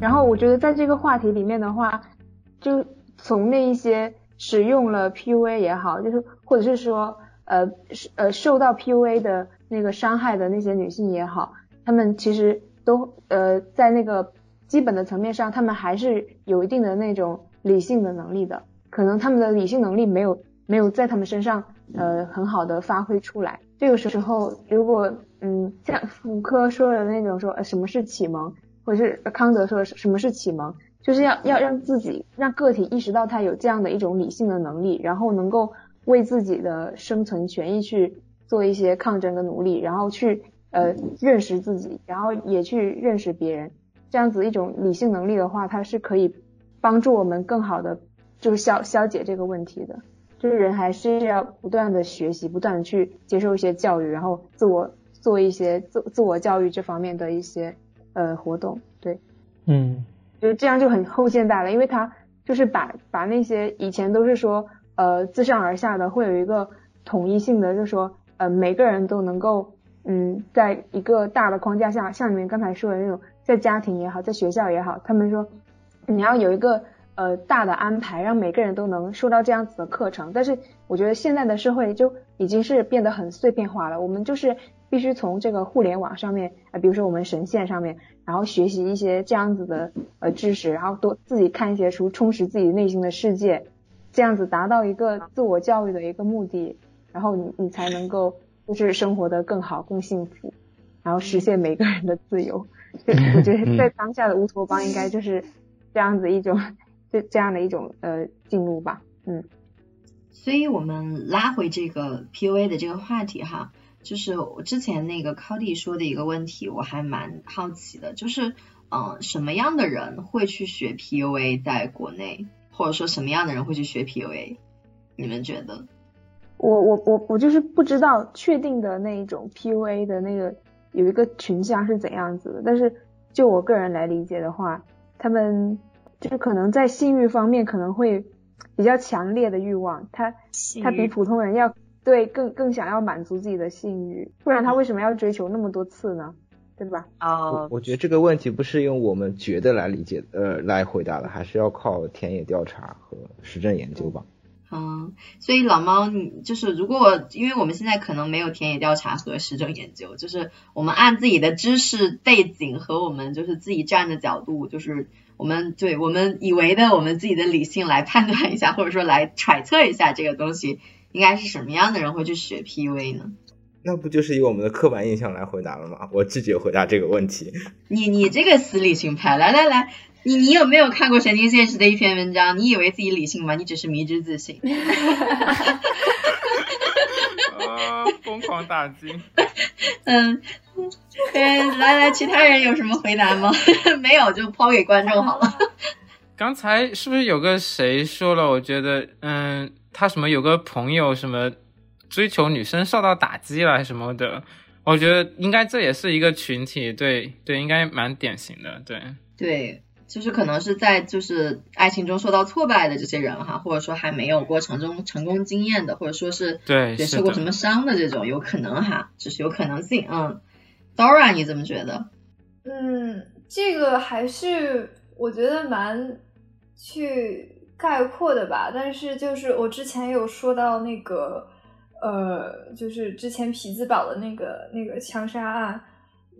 然后我觉得在这个话题里面的话，就从那一些使用了 PUA 也好，就是或者是说呃呃受到 PUA 的那个伤害的那些女性也好，她们其实都呃在那个。基本的层面上，他们还是有一定的那种理性的能力的，可能他们的理性能力没有没有在他们身上呃很好的发挥出来。这个时候，如果嗯像福柯说的那种说呃什么是启蒙，或者是康德说什么是启蒙，就是要要让自己让个体意识到他有这样的一种理性的能力，然后能够为自己的生存权益去做一些抗争跟努力，然后去呃认识自己，然后也去认识别人。这样子一种理性能力的话，它是可以帮助我们更好的就是消消解这个问题的。就是人还是要不断的学习，不断的去接受一些教育，然后自我做一些自自我教育这方面的一些呃活动。对，嗯，就这样就很后现代了，因为他就是把把那些以前都是说呃自上而下的会有一个统一性的，就是说呃每个人都能够嗯在一个大的框架下，像你们刚才说的那种。在家庭也好，在学校也好，他们说你要有一个呃大的安排，让每个人都能受到这样子的课程。但是我觉得现在的社会就已经是变得很碎片化了。我们就是必须从这个互联网上面啊，比如说我们神线上面，然后学习一些这样子的呃知识，然后多自己看一些书，充实自己内心的世界，这样子达到一个自我教育的一个目的，然后你你才能够就是生活的更好、更幸福，然后实现每个人的自由。就我觉得在当下的乌托邦应该就是这样子一种，这这样的一种呃进入吧，嗯。所以我们拉回这个 PUA 的这个话题哈，就是我之前那个 Cody 说的一个问题，我还蛮好奇的，就是嗯什么样的人会去学 PUA 在国内，或者说什么样的人会去学 PUA？你们觉得？我我我我就是不知道确定的那一种 PUA 的那个。有一个群像是怎样子的，但是就我个人来理解的话，他们就是可能在性欲方面可能会比较强烈的欲望，他他比普通人要对更更想要满足自己的性欲，不然他为什么要追求那么多次呢？对吧？哦，我觉得这个问题不是用我们觉得来理解呃来回答的，还是要靠田野调查和实证研究吧。嗯，所以老猫，你就是如果，因为我们现在可能没有田野调查和实证研究，就是我们按自己的知识背景和我们就是自己站的角度，就是我们对我们以为的我们自己的理性来判断一下，或者说来揣测一下这个东西应该是什么样的人会去学 PUA 呢？那不就是以我们的刻板印象来回答了吗？我拒绝回答这个问题。你你这个死理性派，来来来。你你有没有看过《神经现实》的一篇文章？你以为自己理性吗？你只是迷之自信。啊！疯狂打击。嗯，来来，其他人有什么回答吗？没有，就抛给观众好了。刚才是不是有个谁说了？我觉得，嗯，他什么有个朋友什么追求女生受到打击了什么的？我觉得应该这也是一个群体，对对，应该蛮典型的，对对。就是可能是在就是爱情中受到挫败的这些人哈，或者说还没有过程中成功经验的，或者说是对受过什么伤的这种，有可能哈，只是有可能性。嗯，Dora 你怎么觉得？嗯，这个还是我觉得蛮去概括的吧。但是就是我之前有说到那个呃，就是之前匹兹堡的那个那个枪杀案，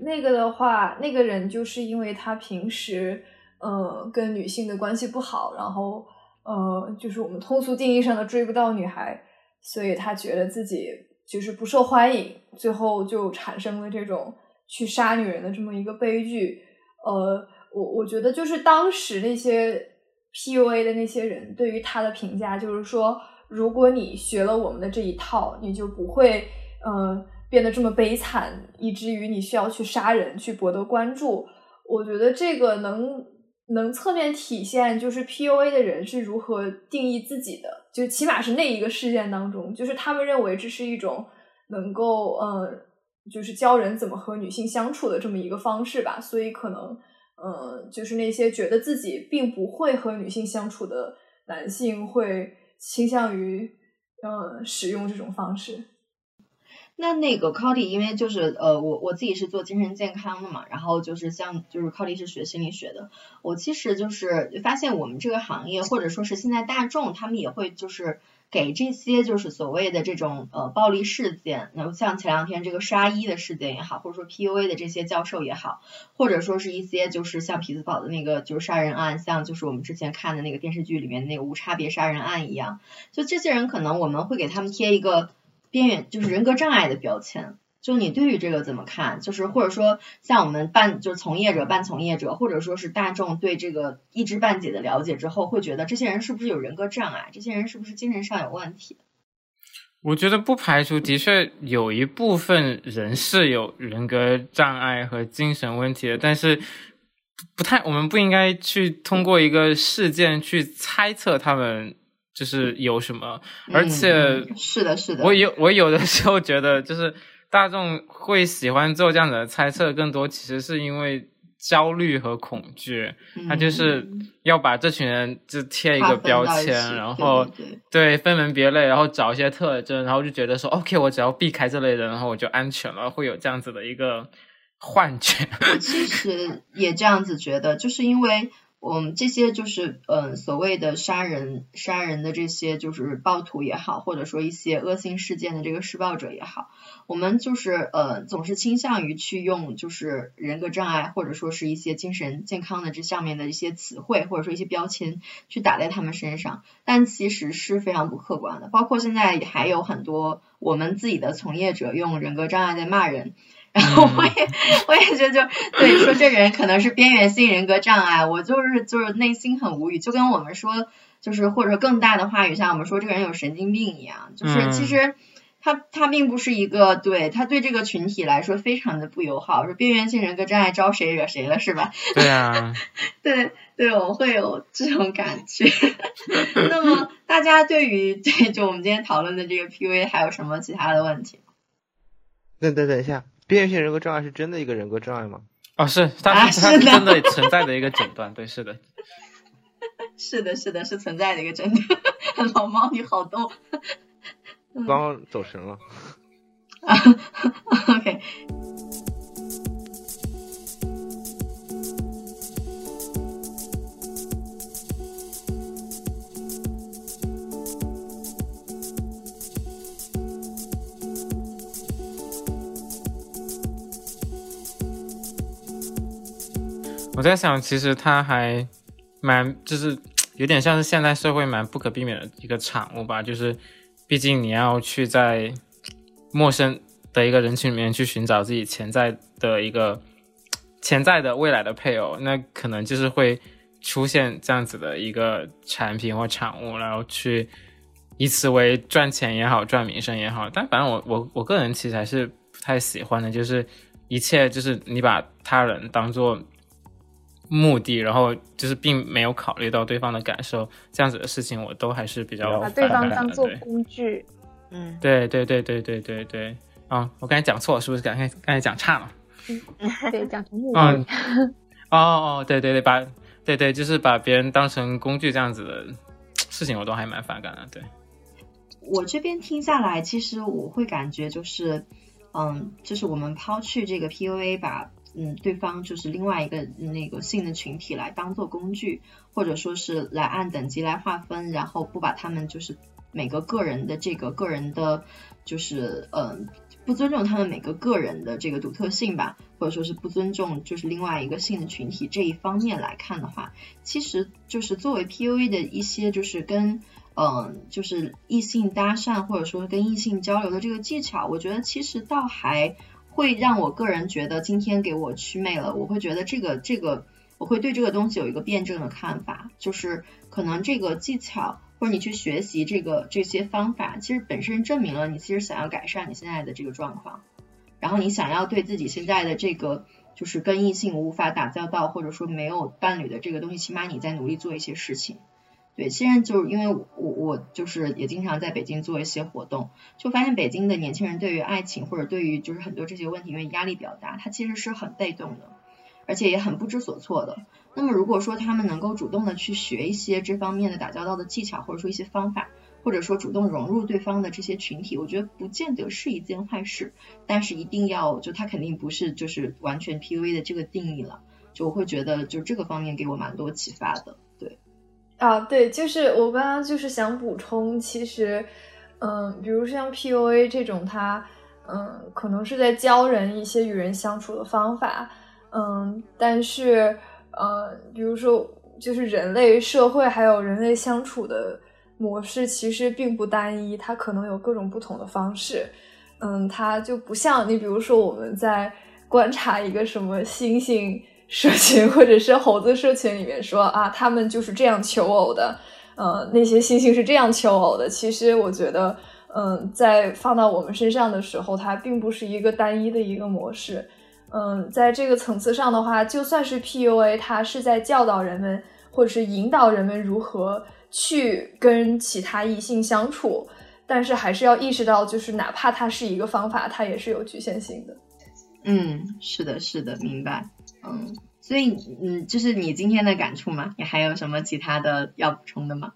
那个的话，那个人就是因为他平时。呃，跟女性的关系不好，然后呃，就是我们通俗定义上的追不到女孩，所以他觉得自己就是不受欢迎，最后就产生了这种去杀女人的这么一个悲剧。呃，我我觉得就是当时那些 PUA 的那些人对于他的评价，就是说，如果你学了我们的这一套，你就不会呃变得这么悲惨，以至于你需要去杀人去博得关注。我觉得这个能能侧面体现，就是 PUA 的人是如何定义自己的，就起码是那一个事件当中，就是他们认为这是一种能够呃，就是教人怎么和女性相处的这么一个方式吧。所以可能呃，就是那些觉得自己并不会和女性相处的男性，会倾向于呃使用这种方式。那那个 Cody，因为就是呃，我我自己是做精神健康的嘛，然后就是像就是 Cody 是学心理学的，我其实就是发现我们这个行业或者说是现在大众，他们也会就是给这些就是所谓的这种呃暴力事件，那像前两天这个杀医的事件也好，或者说 PUA 的这些教授也好，或者说是一些就是像匹兹堡的那个就是杀人案，像就是我们之前看的那个电视剧里面那个无差别杀人案一样，就这些人可能我们会给他们贴一个。边缘就是人格障碍的标签，就你对于这个怎么看？就是或者说像我们半就是从业者、半从业者，或者说是大众对这个一知半解的了解之后，会觉得这些人是不是有人格障碍？这些人是不是精神上有问题？我觉得不排除的确有一部分人是有人格障碍和精神问题的，但是不太，我们不应该去通过一个事件去猜测他们。就是有什么，而且是的，是的。我有我有的时候觉得，就是大众会喜欢做这样的猜测，更多其实是因为焦虑和恐惧。他就是要把这群人就贴一个标签，然后对分门别类，然后找一些特征，然后就觉得说，OK，我只要避开这类人，然后我就安全了，会有这样子的一个幻觉。我其实也这样子觉得，就是因为。我们这些就是嗯所谓的杀人杀人的这些就是暴徒也好，或者说一些恶性事件的这个施暴者也好，我们就是呃总是倾向于去用就是人格障碍或者说是一些精神健康的这上面的一些词汇或者说一些标签去打在他们身上，但其实是非常不客观的。包括现在还有很多我们自己的从业者用人格障碍在骂人。然后我也我也觉得就对说这人可能是边缘性人格障碍，我就是就是内心很无语，就跟我们说就是或者更大的话语像我们说这个人有神经病一样，就是其实他他并不是一个对他对这个群体来说非常的不友好，说边缘性人格障碍招谁惹谁了是吧？对啊，对对，我会有这种感觉。那么大家对于对就我们今天讨论的这个 PUA 还有什么其他的问题？等等等一下。边缘性人格障碍是真的一个人格障碍吗？哦，是，它是它是真的存在的一个诊断，对，是的，是的，是的，是存在的一个诊断。老猫，你好逗，刚刚走神了。OK。我在想，其实它还蛮，就是有点像是现代社会蛮不可避免的一个产物吧。就是，毕竟你要去在陌生的一个人群里面去寻找自己潜在的一个潜在的未来的配偶，那可能就是会出现这样子的一个产品或产物，然后去以此为赚钱也好，赚名声也好。但反正我我我个人其实还是不太喜欢的，就是一切就是你把他人当做。目的，然后就是并没有考虑到对方的感受，这样子的事情我都还是比较把对方当做工具，嗯，对对对对对对对，啊，我刚才讲错了，是不是？刚才刚才讲差了，嗯，对，讲成目的，哦哦，对对对，把对对，就是把别人当成工具这样子的事情，我都还蛮反感的。对，我这边听下来，其实我会感觉就是，嗯，就是我们抛去这个 PUA 把。嗯，对方就是另外一个那个性的群体来当做工具，或者说是来按等级来划分，然后不把他们就是每个个人的这个个人的，就是嗯，不尊重他们每个个人的这个独特性吧，或者说是不尊重就是另外一个性的群体这一方面来看的话，其实就是作为 PUA 的一些就是跟嗯，就是异性搭讪或者说跟异性交流的这个技巧，我觉得其实倒还会让我个人觉得今天给我祛魅了。我会觉得这个这个，我会对这个东西有一个辩证的看法，就是可能这个技巧或者你去学习这个这些方法，其实本身证明了你其实想要改善你现在的这个状况，然后你想要对自己现在的这个就是跟异性无法打交道或者说没有伴侣的这个东西，起码你在努力做一些事情。对，现在就是因为我我就是也经常在北京做一些活动，就发现北京的年轻人对于爱情或者对于就是很多这些问题，因为压力比较大，他其实是很被动的，而且也很不知所措的。那么如果说他们能够主动的去学一些这方面的打交道的技巧，或者说一些方法，或者说主动融入对方的这些群体，我觉得不见得是一件坏事。但是一定要就他肯定不是就是完全 PUA 的这个定义了，就我会觉得就这个方面给我蛮多启发的。啊，对，就是我刚刚就是想补充，其实，嗯，比如像 PUA 这种，它，嗯，可能是在教人一些与人相处的方法，嗯，但是，呃，比如说，就是人类社会还有人类相处的模式，其实并不单一，它可能有各种不同的方式，嗯，它就不像你，比如说我们在观察一个什么猩猩。社群或者是猴子社群里面说啊，他们就是这样求偶的，呃，那些猩猩是这样求偶的。其实我觉得，嗯，在放到我们身上的时候，它并不是一个单一的一个模式。嗯，在这个层次上的话，就算是 PUA，它是在教导人们或者是引导人们如何去跟其他异性相处，但是还是要意识到，就是哪怕它是一个方法，它也是有局限性的。嗯，是的，是的，明白。嗯，所以嗯，就是你今天的感触吗？你还有什么其他的要补充的吗？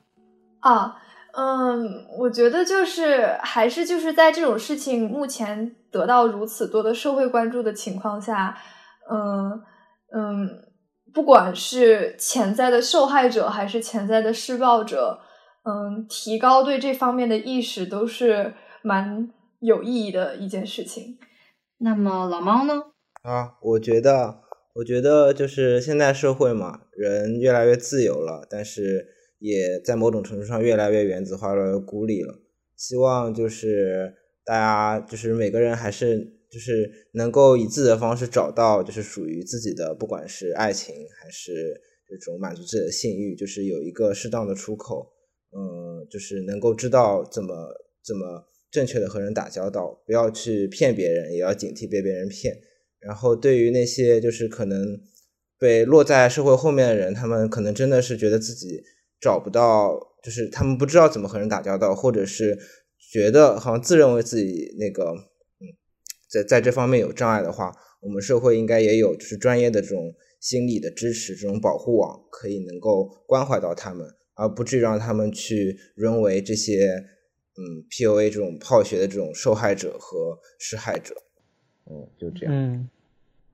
啊，嗯，我觉得就是还是就是在这种事情目前得到如此多的社会关注的情况下，嗯嗯，不管是潜在的受害者还是潜在的施暴者，嗯，提高对这方面的意识都是蛮有意义的一件事情。那么老猫呢？啊，我觉得。我觉得就是现在社会嘛，人越来越自由了，但是也在某种程度上越来越原子化，越来越孤立了。希望就是大家就是每个人还是就是能够以自己的方式找到就是属于自己的，不管是爱情还是这种满足自己的性欲，就是有一个适当的出口。嗯，就是能够知道怎么怎么正确的和人打交道，不要去骗别人，也要警惕被别人骗。然后，对于那些就是可能被落在社会后面的人，他们可能真的是觉得自己找不到，就是他们不知道怎么和人打交道，或者是觉得好像自认为自己那个，嗯，在在这方面有障碍的话，我们社会应该也有就是专业的这种心理的支持，这种保护网，可以能够关怀到他们，而不至于让他们去沦为这些嗯 PUA 这种泡学的这种受害者和施害者。嗯，就这样。嗯。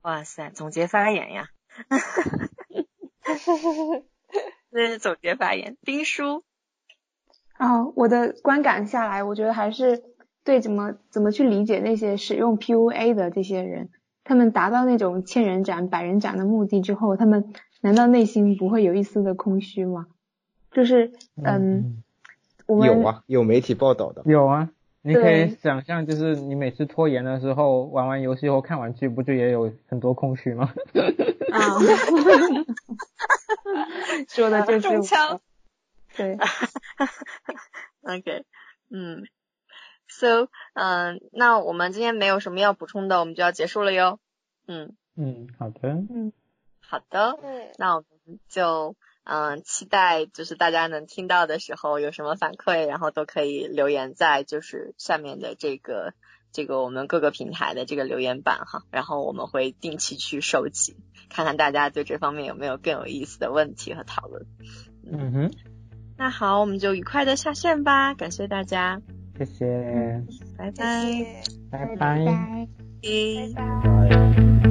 哇塞，总结发言呀！那是总结发言。丁叔，啊，我的观感下来，我觉得还是对怎么怎么去理解那些使用 PUA 的这些人，他们达到那种千人斩、百人斩的目的之后，他们难道内心不会有一丝的空虚吗？就是，嗯，我们有啊，有媒体报道的，有啊。你可以想象，就是你每次拖延的时候，玩完游戏后看完剧，不就也有很多空虚吗？啊，说的就是我。对。OK，嗯，So，嗯，那我们今天没有什么要补充的，我们就要结束了哟。嗯。嗯，好的。嗯，好的。嗯，那我们就。嗯，期待就是大家能听到的时候有什么反馈，然后都可以留言在就是下面的这个这个我们各个平台的这个留言板哈，然后我们会定期去收集，看看大家对这方面有没有更有意思的问题和讨论。嗯哼，那好，我们就愉快的下线吧，感谢大家，谢谢，拜拜，拜拜，拜拜。